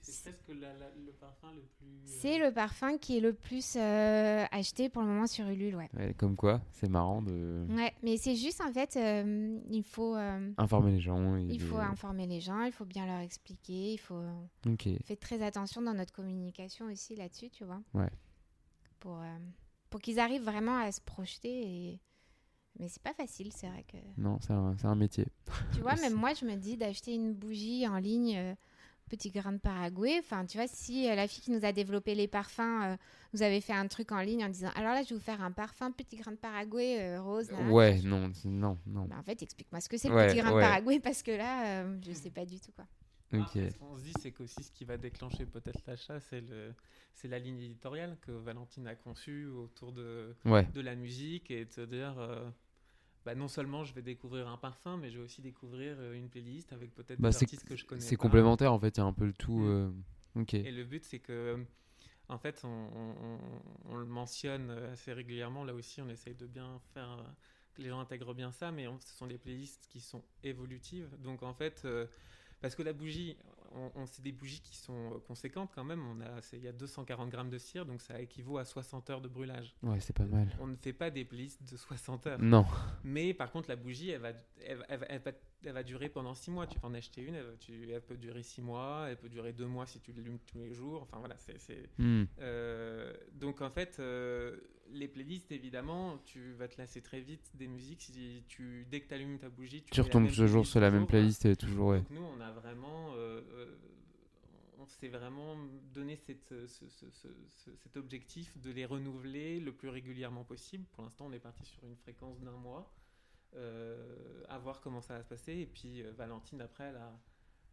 c'est presque le parfum le plus. Euh, c'est le parfum qui est le plus euh, acheté pour le moment sur Ulule, ouais. comme quoi, c'est marrant de. Ouais, mais c'est juste en fait, euh, il faut. informer les gens. Il faut informer les gens, il faut bien leur expliquer, il faut. Ok. Faire très attention dans notre communication aussi là-dessus, tu vois. Ouais. Pour, pour qu'ils arrivent vraiment à se projeter et. Mais c'est pas facile, c'est vrai que. Non, c'est un, un, métier. Tu vois, même moi, je me dis d'acheter une bougie en ligne petit grain de Paraguay. Enfin, tu vois, si euh, la fille qui nous a développé les parfums euh, nous avait fait un truc en ligne en disant alors là, je vais vous faire un parfum petit grain de Paraguay euh, rose. ouais, non, non, non. Bah, en fait, explique-moi ce que c'est le petit grain de Paraguay parce que là, je sais pas du tout quoi. ce qu'on se dit, c'est qu'aussi ce qui va déclencher peut-être l'achat, c'est le, c'est la ligne éditoriale que Valentine a conçue autour de, de la musique et de se dire. Bah, non seulement je vais découvrir un parfum, mais je vais aussi découvrir euh, une playlist avec peut-être bah, des artistes que je connais. C'est complémentaire en fait, il y a un peu le tout. Mm. Euh, Et le but, c'est que, euh, en fait, on, le mentionne assez régulièrement. Là aussi, on essaye de bien faire que les gens intègrent bien ça, mais ce sont des playlists qui sont évolutives. Donc en fait, parce que la bougie, on, c'est des bougies qui sont euh, conséquentes quand même. On a, il y a 240 grammes de cire, donc ça équivaut à 60 heures de brûlage. Ouais, c'est pas mal. On ne fait pas des playlists de 60 heures. Non. Mais par contre, la bougie, elle va, elle, va, durer pendant 6 mois. Tu peux en acheter une, elle, peut durer 6 mois, elle peut durer 2 mois si tu l'allumes tous les jours. Enfin voilà, c'est. Hmm. Euh, donc en fait, euh, les playlists, évidemment, tu vas te lasser très vite des musiques. Si tu, dès que tu allumes ta bougie, tu, retombes toujours sur la même playlist et toujours. Ouais. Donc nous, on a vraiment on s'est vraiment donné cette, cet objectif de les renouveler le plus régulièrement possible. Pour l'instant, on est parti sur une fréquence d'un mois, euh, à voir comment ça va se passer. Et puis euh, Valentine, après, elle a,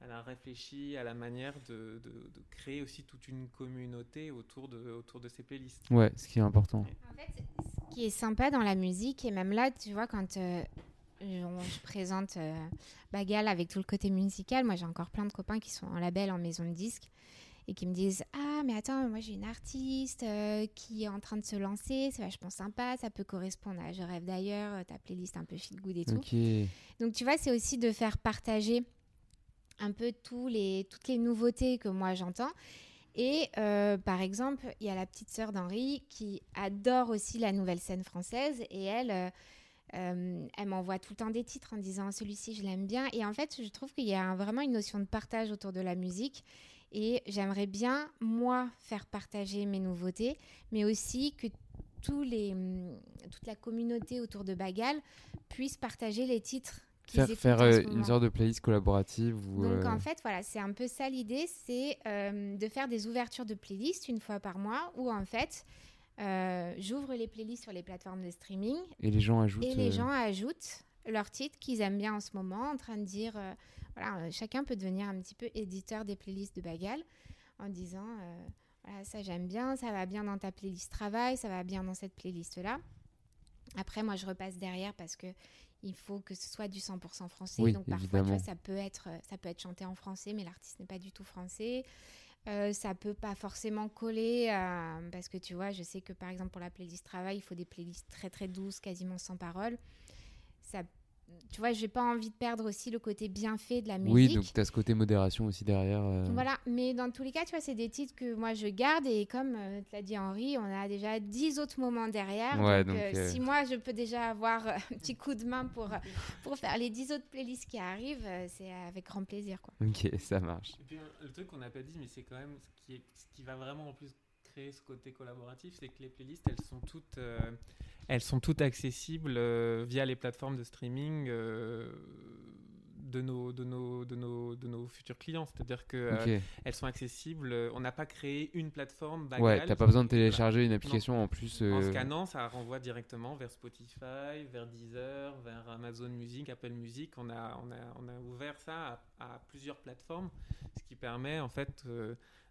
elle a réfléchi à la manière de, de, créer aussi toute une communauté autour de, autour de ces playlists. Ouais, ce qui est important. En fait, ce qui est sympa dans la musique, et même là, tu vois, quand euh, je présente euh, Bagal avec tout le côté musical. Moi, j'ai encore plein de copains qui sont en label, en maison de disques, et qui me disent Ah, mais attends, moi j'ai une artiste euh, qui est en train de se lancer, c'est vachement sympa, ça peut correspondre à Je rêve d'ailleurs, euh, ta playlist un peu feel good et tout. Donc, tu vois, c'est aussi de faire partager un peu tous les, toutes les nouveautés que moi j'entends. Et par exemple, il y a la petite sœur d'Henri qui adore aussi la nouvelle scène française et elle euh, elle m'envoie tout le temps des titres en disant celui-ci je l'aime bien. Et en fait, je trouve qu'il y a vraiment une notion de partage autour de la musique. Et j'aimerais bien, moi, faire partager mes nouveautés, mais aussi que tous les, hum, toute la communauté autour de Bagal puisse partager les titres. Faire, faire euh, une sorte de playlist collaborative. Ou Donc euh, en fait, voilà, c'est un peu ça l'idée, c'est de faire des ouvertures de playlists une fois par mois, où en fait, euh, j'ouvre les playlists sur les plateformes de streaming. Et les gens ajoutent. Et les euh, gens ajoutent leurs titres qu'ils aiment bien en ce moment, en train de dire, euh, voilà, chacun peut devenir un petit peu éditeur des playlists de Bagal en disant, voilà, ça j'aime bien, ça va bien dans ta playlist travail, ça va bien dans cette playlist là. Après, moi, je repasse derrière parce que il faut que ce soit du 100% français. Donc parfois, ça peut être, ça peut être chanté en français, mais l'artiste n'est pas du tout français. Euh, ça peut pas forcément coller parce que tu vois, je sais que par exemple pour la playlist travail, il faut des playlists très très douces, quasiment sans parole. Ça tu vois, j'ai pas envie de perdre aussi le côté bien fait de la musique. Oui, donc tu as ce côté modération aussi derrière. euh. Voilà, mais dans tous les cas, tu vois, c'est des titres que moi je garde et comme euh, te l'a dit Henri, on a déjà 10 autres moments derrière. Ouais, donc, donc, euh, euh, si moi je peux déjà avoir un petit coup de main pour, pour faire les 10 autres playlists qui arrivent, euh, c'est avec grand plaisir. Quoi. Ok, ça marche. Et puis, le truc qu'on n'a pas dit, mais c'est quand même ce qui, est, ce qui va vraiment en plus ce côté collaboratif, c'est que les playlists, elles sont toutes, euh, elles sont toutes accessibles euh, via les plateformes de streaming euh, de, nos, de, nos, de, nos, de nos futurs clients. C'est-à-dire qu'elles Ok. elles sont accessibles. On n'a pas créé une plateforme. Ouais, Bagal t'as pas besoin de Voilà. télécharger une application en plus. En scannant, ça renvoie directement vers Spotify, vers Deezer, vers Amazon Music, Apple Music. On a, on a, on a ouvert ça à, à plusieurs plateformes, ce qui permet en fait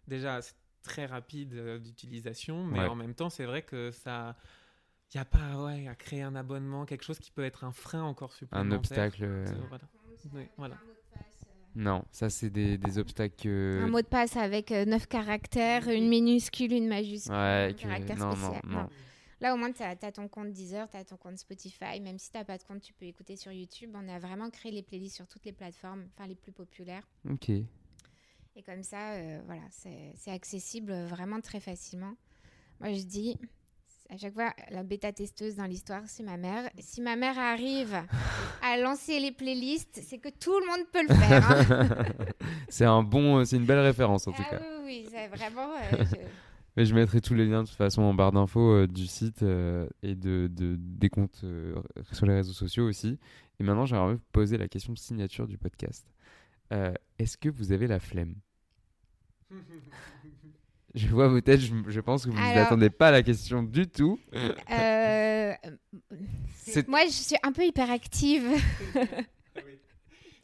déjà très rapide euh, d'utilisation, mais Ouais. en même temps c'est vrai que ça, il n'y a pas ouais, à créer un abonnement, quelque chose qui peut être un frein encore un supplémentaire. obstacle. euh, Euh, voilà. Oui, voilà. Non, ça c'est des, des obstacles. euh, Un mot de passe avec 9 caractères, une minuscule, une majuscule, un Ouais, que- caractère non, non, spécial. non. Là, au moins, tu as, ton compte Deezer, tu as ton compte Spotify. Même si tu n'as pas de compte, tu peux écouter sur YouTube. On a vraiment créé les playlists sur toutes les plateformes, enfin les plus populaires. Ok. Et comme ça, euh, voilà, c'est accessible vraiment très facilement. Moi, je dis, à chaque fois, la bêta-testeuse dans l'histoire, c'est ma mère. Si ma mère arrive à lancer les playlists, c'est que tout le monde peut le faire. hein. c'est un bon, c'est une belle référence en tout ah cas. oui, oui, c'est vraiment... euh, je- Mais je mettrai tous les liens de toute façon en barre d'infos euh, du site euh, et de, de- des comptes euh, sur les réseaux sociaux aussi. Et maintenant, j'aimerais vous poser la question signature du podcast. Euh, Est-ce que vous avez la flemme? Je vois vos têtes, je, je pense que vous Alors- n'attendez pas à la question du tout. Euh, moi, je suis un peu hyperactive. Ah oui.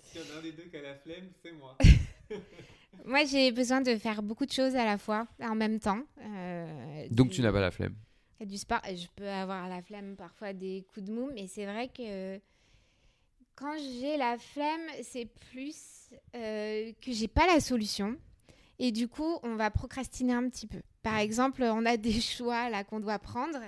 S'il y en a un des deux qui a la flemme, c'est moi. Moi, j'ai besoin de faire beaucoup de choses à la fois, en même temps. Euh, donc du- tu n'as pas la flemme. du sport. Je peux avoir la flemme, parfois des coups de mou, mais c'est vrai que quand j'ai la flemme, c'est plus euh, que j'ai pas la solution. Et du coup, on va procrastiner un petit peu. Par exemple, on a des choix là qu'on doit prendre.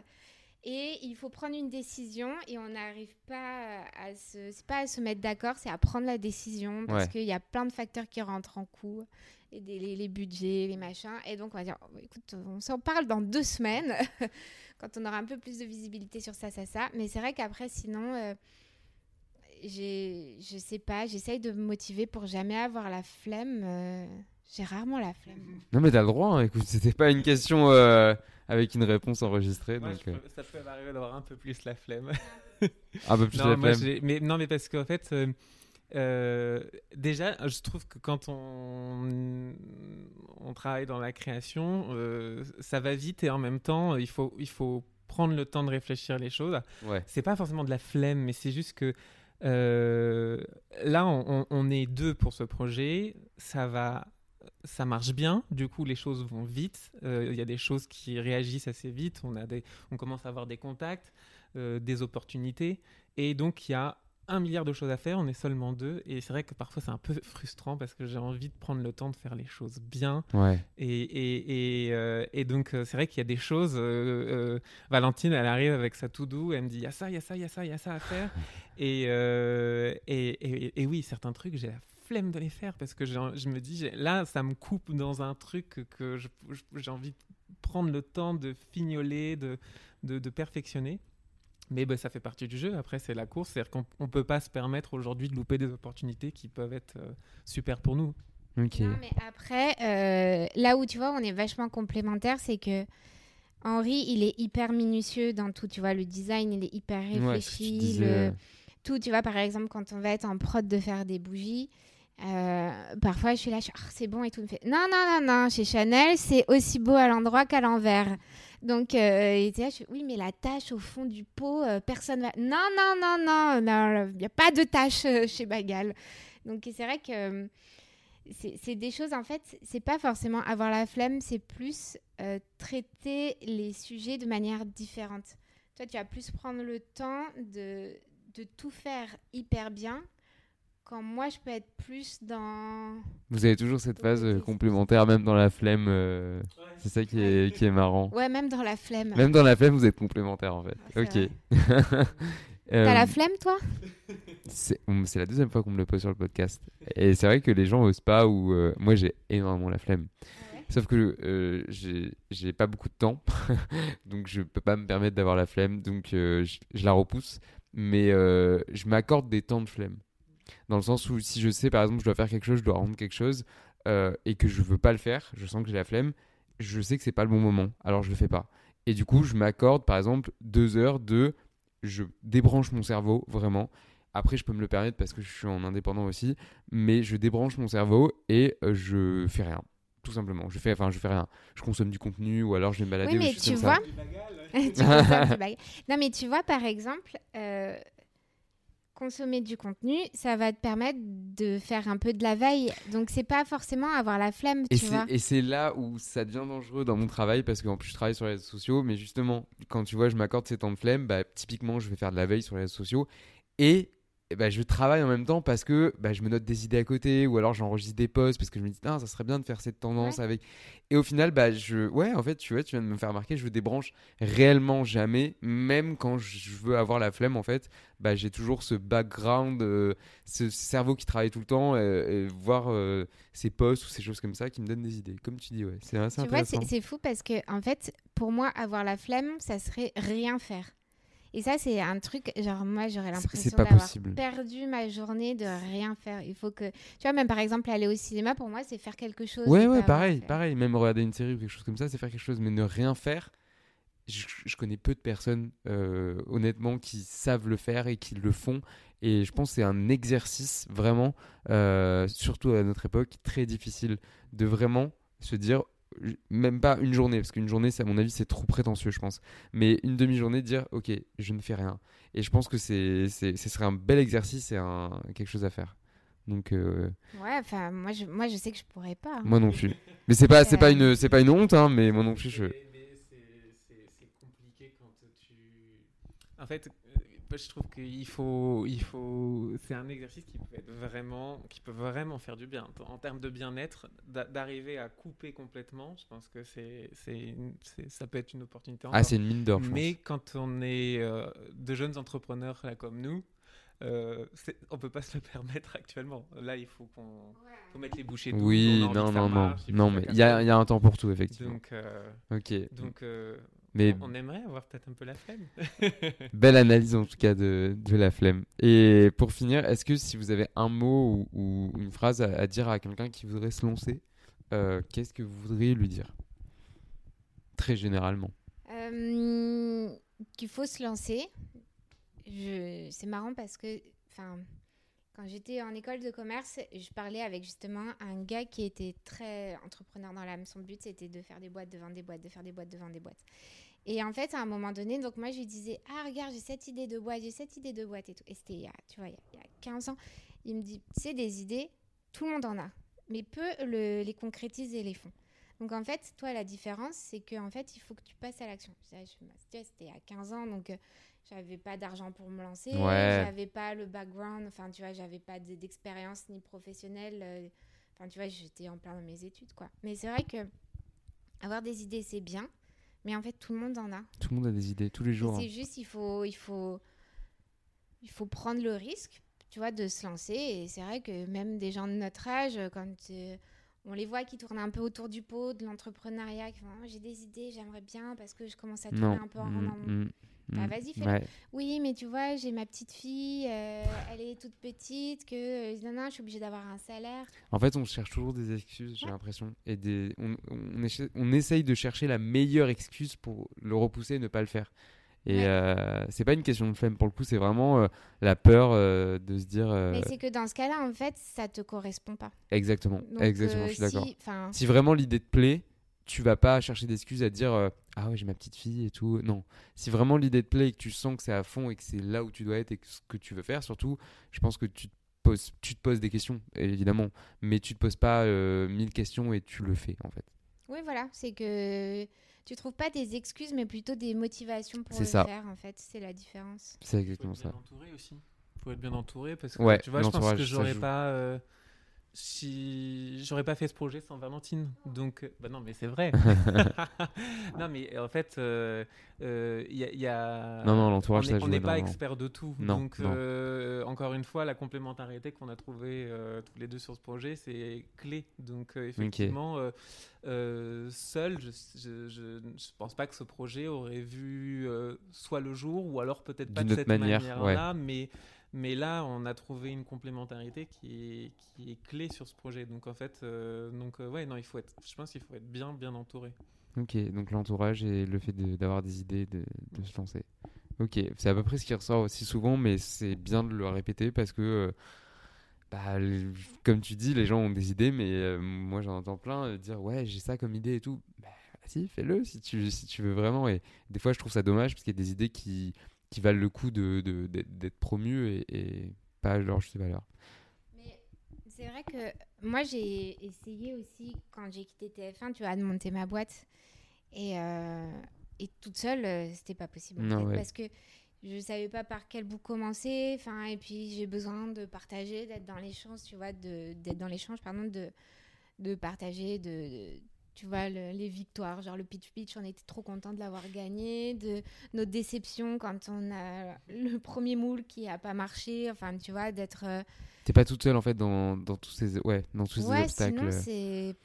Et il faut prendre une décision et on n'arrive pas à se, c'est pas à se mettre d'accord, c'est à prendre la décision parce Ouais. qu'il y a plein de facteurs qui rentrent en coup, et des, les, les budgets, les machins. Et donc on va dire, Oh, écoute, on s'en parle dans deux semaines quand on aura un peu plus de visibilité sur ça, ça, ça. Mais c'est vrai qu'après, sinon, euh, j'ai, je sais pas, j'essaye de me motiver pour jamais avoir la flemme. euh, j'ai rarement la flemme. Non mais t'as le droit, hein, écoute, c'était pas une question euh, avec une réponse enregistrée, Moi, donc euh, peux- ça peut m'arriver d'avoir un peu plus la flemme. un peu plus non, la moi, flemme. mais, non, mais parce qu'en fait, euh, euh, déjà, je trouve que quand on, on travaille dans la création, euh, ça va vite et en même temps, il faut, il faut prendre le temps de réfléchir les choses. Ouais. C'est pas forcément de la flemme, mais c'est juste que euh, là, on, on- on est deux pour ce projet. Ça va. Ça marche bien, du coup les choses vont vite. Euh, Il y a des choses qui réagissent assez vite. On, a des, on commence à avoir des contacts, euh, des opportunités. Et donc, il y a un milliard de choses à faire, on est seulement deux. Et c'est vrai que parfois, c'est un peu frustrant parce que j'ai envie de prendre le temps de faire les choses bien. Ouais. Et, et, et, euh, et donc, c'est vrai qu'il y a des choses. Valentine, elle arrive avec sa to-do, elle me dit il y a ça, il y a ça, il y a ça, il y a ça à faire. et, et oui, certains trucs, j'ai la flemme de les faire parce que je me dis là, ça me coupe dans un truc que, j'ai envie de prendre le temps de fignoler, de, de, de perfectionner. Mais bah, ça fait partie du jeu. Après, c'est la course. C'est-à-dire qu'on ne peut pas se permettre aujourd'hui de louper des opportunités qui peuvent être euh, super pour nous. Ok. Non, mais après, euh, là où tu vois, on est vachement complémentaires, c'est que Henri, il est hyper minutieux dans tout. Tu vois, le design, il est hyper réfléchi. le- Tout, tu vois, par exemple, quand on va être en prod de faire des bougies, euh, parfois je suis là, je suis, Ah, c'est bon et tout. Me fait, non, non, non, non, chez Chanel, c'est aussi beau à l'endroit qu'à l'envers. Donc, euh, oui, mais la tâche au fond du pot, euh, personne va. Non, non, non, non, il n'y a pas de tâche euh, chez Bagal. Donc, c'est vrai que c'est des choses, en fait, c'est pas forcément avoir la flemme, c'est plus traiter les sujets de manière différente. Toi, tu vas plus prendre le temps de tout faire hyper bien, quand moi, je peux être plus dans... Vous avez toujours cette phase euh, complémentaire, même dans la flemme. euh, C'est ça qui est, qui est marrant. Ouais, même dans la flemme. Même dans la flemme, vous êtes complémentaires en fait. Ouais, ok. c'est T'as la Euh, flemme, toi? C'est la deuxième fois qu'on me le pose sur le podcast. Et c'est vrai que les gens osent pas ou euh, moi j'ai énormément la flemme. Sauf que euh, j'ai pas beaucoup de temps, donc je peux pas me permettre d'avoir la flemme, donc euh, je, je la repousse. Mais euh, je m'accorde des temps de flemme. Dans le sens où si je sais par exemple je dois faire quelque chose, je dois rendre quelque chose euh, et que je veux pas le faire, je sens que j'ai la flemme, je sais que c'est pas le bon moment, alors je le fais pas. Et du coup je m'accorde par exemple deux heures de je débranche mon cerveau vraiment. Après, je peux me le permettre parce que je suis en indépendant aussi, mais je débranche mon cerveau et euh, je fais rien. Tout simplement. Je fais, enfin, je fais rien. Je consomme du contenu ou alors je vais me balader Oui, ou mais choses tu vois. Tu. Non, mais tu vois, par exemple, euh, consommer du contenu, ça va te permettre de faire un peu de la veille. Donc, c'est pas forcément avoir la flemme, Et tu vois. c'est, et c'est là où ça devient dangereux dans mon travail parce qu'en plus je travaille sur les réseaux sociaux, mais justement, quand tu vois, je m'accorde ces temps de flemme, bah, typiquement, je vais faire de la veille sur les réseaux sociaux et, eh bah, je travaille en même temps parce que bah, je me note des idées à côté ou alors j'enregistre des posts parce que je me dis, ah, ça serait bien de faire cette tendance Ouais. avec. Et au final, bah, je, ouais, en fait, tu vois, tu viens de me faire remarquer, je débranche réellement jamais, même quand je veux avoir la flemme, en fait, bah, j'ai toujours ce background, euh, ce cerveau qui travaille tout le temps, euh, et voir euh, ces posts ou ces choses comme ça qui me donnent des idées. Comme tu dis, ouais, c'est assez Tu vois, intéressant. c'est fou parce que, en fait, pour moi, avoir la flemme, ça serait rien faire. Et ça, c'est un truc, genre, moi, j'aurais l'impression d'avoir perdu ma journée de rien faire. Il faut que, tu vois, même par exemple, aller au cinéma, pour moi, c'est faire quelque chose. Ouais, ouais, pareil, pareil. Même regarder une série ou quelque chose comme ça, c'est faire quelque chose, mais ne rien faire. Je, je connais peu de personnes, euh, honnêtement, qui savent le faire et qui le font. Et je pense que c'est un exercice vraiment, euh, surtout à notre époque, très difficile de vraiment se dire, même pas une journée, parce qu'une journée, c'est, à mon avis, c'est trop prétentieux, je pense. Mais une demi-journée, de dire, ok, je ne fais rien. Et je pense que c'est, c'est, ce serait un bel exercice et un, quelque chose à faire. Donc, euh, Ouais, enfin, moi je, moi, je sais que je pourrais pas. hein. moi non plus. Mais c'est pas, c'est pas Euh, une, c'est pas une honte, hein, mais moi non plus, je. Mais- mais c'est- c'est c'est compliqué quand tu. En fait, je trouve qu'il faut, il faut. C'est un exercice qui peut être vraiment, qui peut vraiment faire du bien en termes de bien-être, d'a- d'arriver à couper complètement. Je pense que c'est, ça peut être une opportunité. Ah, c'est une mine d'or, Mais quand on est euh, de jeunes entrepreneurs là comme nous. Euh, on peut pas se le permettre actuellement. Là, il faut qu'on faut mettre les bouchées. Oui, non, non, non. marche, Non, mais il y a, y un temps pour tout, effectivement. Donc, euh, ok. donc euh, Mais on aimerait avoir peut-être un peu la flemme. belle analyse, en tout cas, de, de la flemme. Et pour finir, est-ce que si vous avez un mot ou, ou une phrase à, à dire à quelqu'un qui voudrait se lancer, euh, qu'est-ce que vous voudriez lui dire? Très généralement. Euh, qu'il faut se lancer. Je... C'est marrant parce que, enfin, quand j'étais en école de commerce, je parlais avec justement un gars qui était très entrepreneur dans l'âme. Son but, c'était de faire des boîtes, de vendre des boîtes, de faire des boîtes, de vendre des boîtes. Et en fait, à un moment donné, donc moi, je lui disais, ah, regarde, j'ai cette idée de boîte, j'ai cette idée de boîte et tout. Et c'était, il y a, tu vois, il y, a, il y a 15 ans. Il me dit, sais, des idées, tout le monde en a. Mais peu le- les concrétisent et les font. Donc en fait, toi, la différence, c'est qu'en fait, il faut que tu passes à l'action. C'était a 15 ans, donc euh, j'avais pas d'argent pour me lancer, Ouais. j'avais pas le background, enfin tu vois, j'avais pas d'expérience ni professionnelle. euh, Enfin tu vois, j'étais en plein dans mes études, quoi. Mais c'est vrai que avoir des idées, c'est bien, mais en fait, tout le monde en a. Tout le monde a des idées, tous les jours. hein. C'est juste, il faut, il faut, il faut prendre le risque, tu vois, de se lancer. Et c'est vrai que même des gens de notre âge, quand euh, on les voit qui tournent un peu autour du pot de l'entrepreneuriat, Ah, j'ai des idées, j'aimerais bien parce que je commence à tourner Non. un peu en rond Mm, dans mon- mm, Bah, mm. vas-y, fais-le. Ouais. Oui, mais tu vois, j'ai ma petite fille, euh, elle est toute petite, que euh, non, non, je suis obligée d'avoir un salaire. En fait, on cherche toujours des excuses, j'ai Ouais. l'impression. Et des... on, on, essa- on essaye de chercher la meilleure excuse pour le repousser et ne pas le faire. Et Ouais. euh, c'est pas une question de flemme pour le coup, c'est vraiment euh, la peur euh, de se dire. Mais c'est que dans ce cas-là, en fait, ça te correspond pas. Exactement, Donc, exactement, je suis d'accord. Si vraiment l'idée te plaît, tu vas pas chercher d'excuses à te dire euh, ah ouais j'ai ma petite fille et tout. Non, si vraiment l'idée te plaît et que tu sens que c'est à fond et que c'est là où tu dois être et que ce que tu veux faire, surtout, je pense que tu te poses, tu te poses des questions évidemment, mais tu te poses pas euh, mille questions et tu le fais en fait. Oui, voilà, c'est que tu trouves pas des excuses, mais plutôt des motivations pour le ça. faire, en fait. C'est la différence. C'est faut exactement être bien ça. entouré aussi. faut être bien entouré parce que Ouais, tu vois, je pense l'entourage, que j'aurais pas. euh, j'aurais pas fait ce projet sans Valentine. Donc, euh, bah non, mais c'est vrai. non, mais en fait, il euh, euh, y, a. Non, non, l'entourage, On n'est pas expert de tout. donc, encore une fois, la complémentarité qu'on a trouvée tous les deux sur ce projet, c'est clé. Donc, effectivement, seul, je, je, pense pas que ce projet aurait vu soit le jour, ou alors peut-être pas de cette manière-là, mais mais là, on a trouvé une complémentarité qui est, qui est clé sur ce projet. Donc en fait, euh, donc euh, ouais, non, il faut être, je pense qu'il faut être bien, bien entouré. Ok, donc l'entourage et le fait d'avoir des idées, de, de, se lancer. Ok, c'est à peu près ce qui ressort aussi souvent, mais c'est bien de le répéter parce que, euh, bah, comme tu dis, les gens ont des idées, mais moi j'en entends plein dire ouais, j'ai ça comme idée et tout. Bah, si, fais-le si tu, si tu veux vraiment. Et des fois, je trouve ça dommage parce qu'il y a des idées qui qui valent le coup d'être de, d'être promus et, et, pas leur juste valeur. Mais c'est vrai que moi, j'ai essayé aussi, quand j'ai quitté TF1, tu vois, de monter ma boîte. Et, euh, et toute seule, euh, c'était pas possible. Parce que je savais pas par quel bout commencer. Enfin, et puis, j'ai besoin de partager, d'être dans l'échange, tu vois, d'être dans l'échange, pardon, de, de partager, de tu vois, les victoires, genre le pitch pitch, on était trop content de l'avoir gagné, de nos déceptions quand on a le premier moule qui a pas marché, enfin, tu vois, d'être. Euh, T'es pas toute seule en fait dans, dans tous ces, ouais, dans tous ouais, ces obstacles. c'est.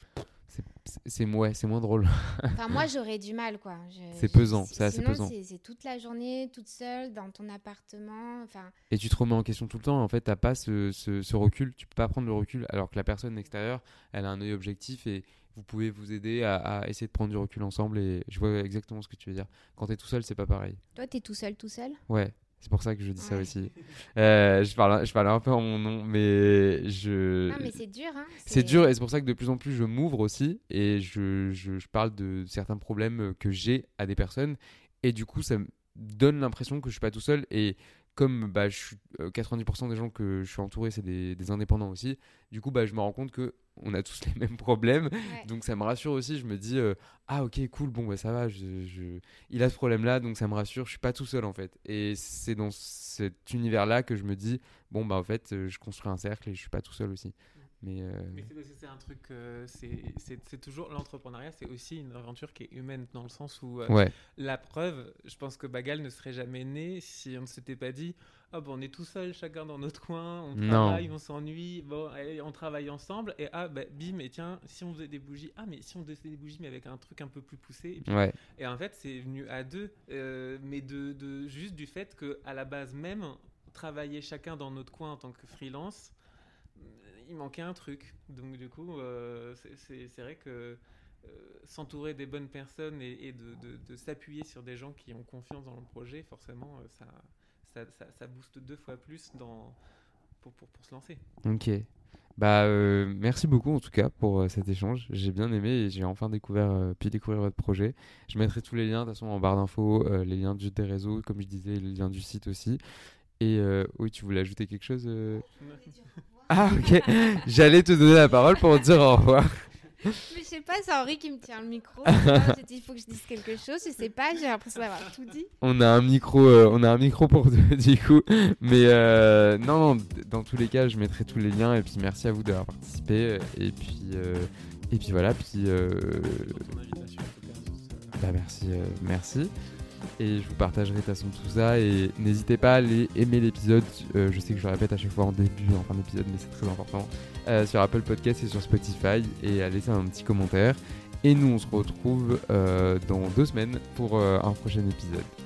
C'est ouais, moins drôle. enfin, moi, j'aurais du mal, quoi. C'est pesant, c'est assez pesant. C'est toute la journée, toute seule, dans ton appartement. Enfin. Et tu te remets en question tout le temps. En fait, t'as pas ce, ce, ce, recul. Tu peux pas prendre le recul, alors que la personne extérieure, elle a un œil objectif et vous pouvez vous aider à, essayer de prendre du recul ensemble. Et je vois exactement ce que tu veux dire. Quand tu es tout seul, c'est pas pareil. Toi, tu es tout seul, tout seul? Ouais. C'est pour ça que je dis ça aussi. Euh, je, parle, je parle un peu en mon nom, mais je. Non, mais c'est dur. Hein c'est dur et c'est pour ça que de plus en plus je m'ouvre aussi et je, je, je, parle de certains problèmes que j'ai à des personnes. Et du coup, ça me donne l'impression que je suis pas tout seul. Et comme bah, je suis, 90% euh, des gens que je suis entouré, c'est des, des, indépendants aussi, du coup, bah, je me rends compte que on a tous les mêmes problèmes. Donc ça me rassure aussi. Je me dis, euh, ah ok, cool, bon, bah, ça va. Je, Il a ce problème-là, donc ça me rassure. Je suis pas tout seul en fait. Et c'est dans cet univers-là que je me dis, bon, bah en fait, euh, je construis un cercle et je suis pas tout seul aussi. Mais, euh... Mais c'est parce que c'est un truc, euh, c'est toujours l'entrepreneuriat, c'est aussi une aventure qui est humaine dans le sens où la preuve, je pense que Bagal ne serait jamais né si on ne s'était pas dit, oh, bon, on est tout seul, chacun dans notre coin, on travaille, on s'ennuie, bon, on travaille ensemble, et ah, bah, bim, et tiens, si on faisait des bougies, ah, mais si on faisait des bougies, mais avec un truc un peu plus poussé. Et, et en fait, c'est venu à deux, euh, mais de, de, juste du fait qu'à la base même, travailler chacun dans notre coin en tant que freelance, il manquait un truc. Donc du coup, euh, c'est vrai que s'entourer des bonnes personnes et, de, de, s'appuyer sur des gens qui ont confiance dans le projet, forcément, ça, ça, ça, booste deux fois plus dans, pour, pour, pour se lancer. Ok. Bah, euh, merci beaucoup en tout cas pour euh, cet échange. J'ai bien aimé et j'ai enfin découvert, euh, pu découvrir votre projet. Je mettrai tous les liens de toute façon en barre d'infos, les liens du, des réseaux, comme je disais, les liens du site aussi. Et oui, tu voulais ajouter quelque chose Ah ok, j'allais te donner la parole pour dire au revoir. Mais je sais pas, c'est Henri qui me tient le micro. dit, il faut que je dise quelque chose. Je sais pas, j'ai l'impression d'avoir tout dit. On a un micro, euh, on a un micro pour deux, du coup. Mais euh, non, non, dans tous les cas, je mettrai tous les liens. Et puis merci à vous d'avoir participé. Et puis, euh, et puis voilà. Puis, bah, merci, merci et je vous partagerai de toute façon tout ça et n'hésitez pas à aller aimer l'épisode, euh, je sais que je le répète à chaque fois en début, en fin d'épisode mais c'est très important, euh, sur Apple Podcast et sur Spotify et à laisser un petit commentaire et nous on se retrouve euh, dans deux semaines pour un prochain épisode.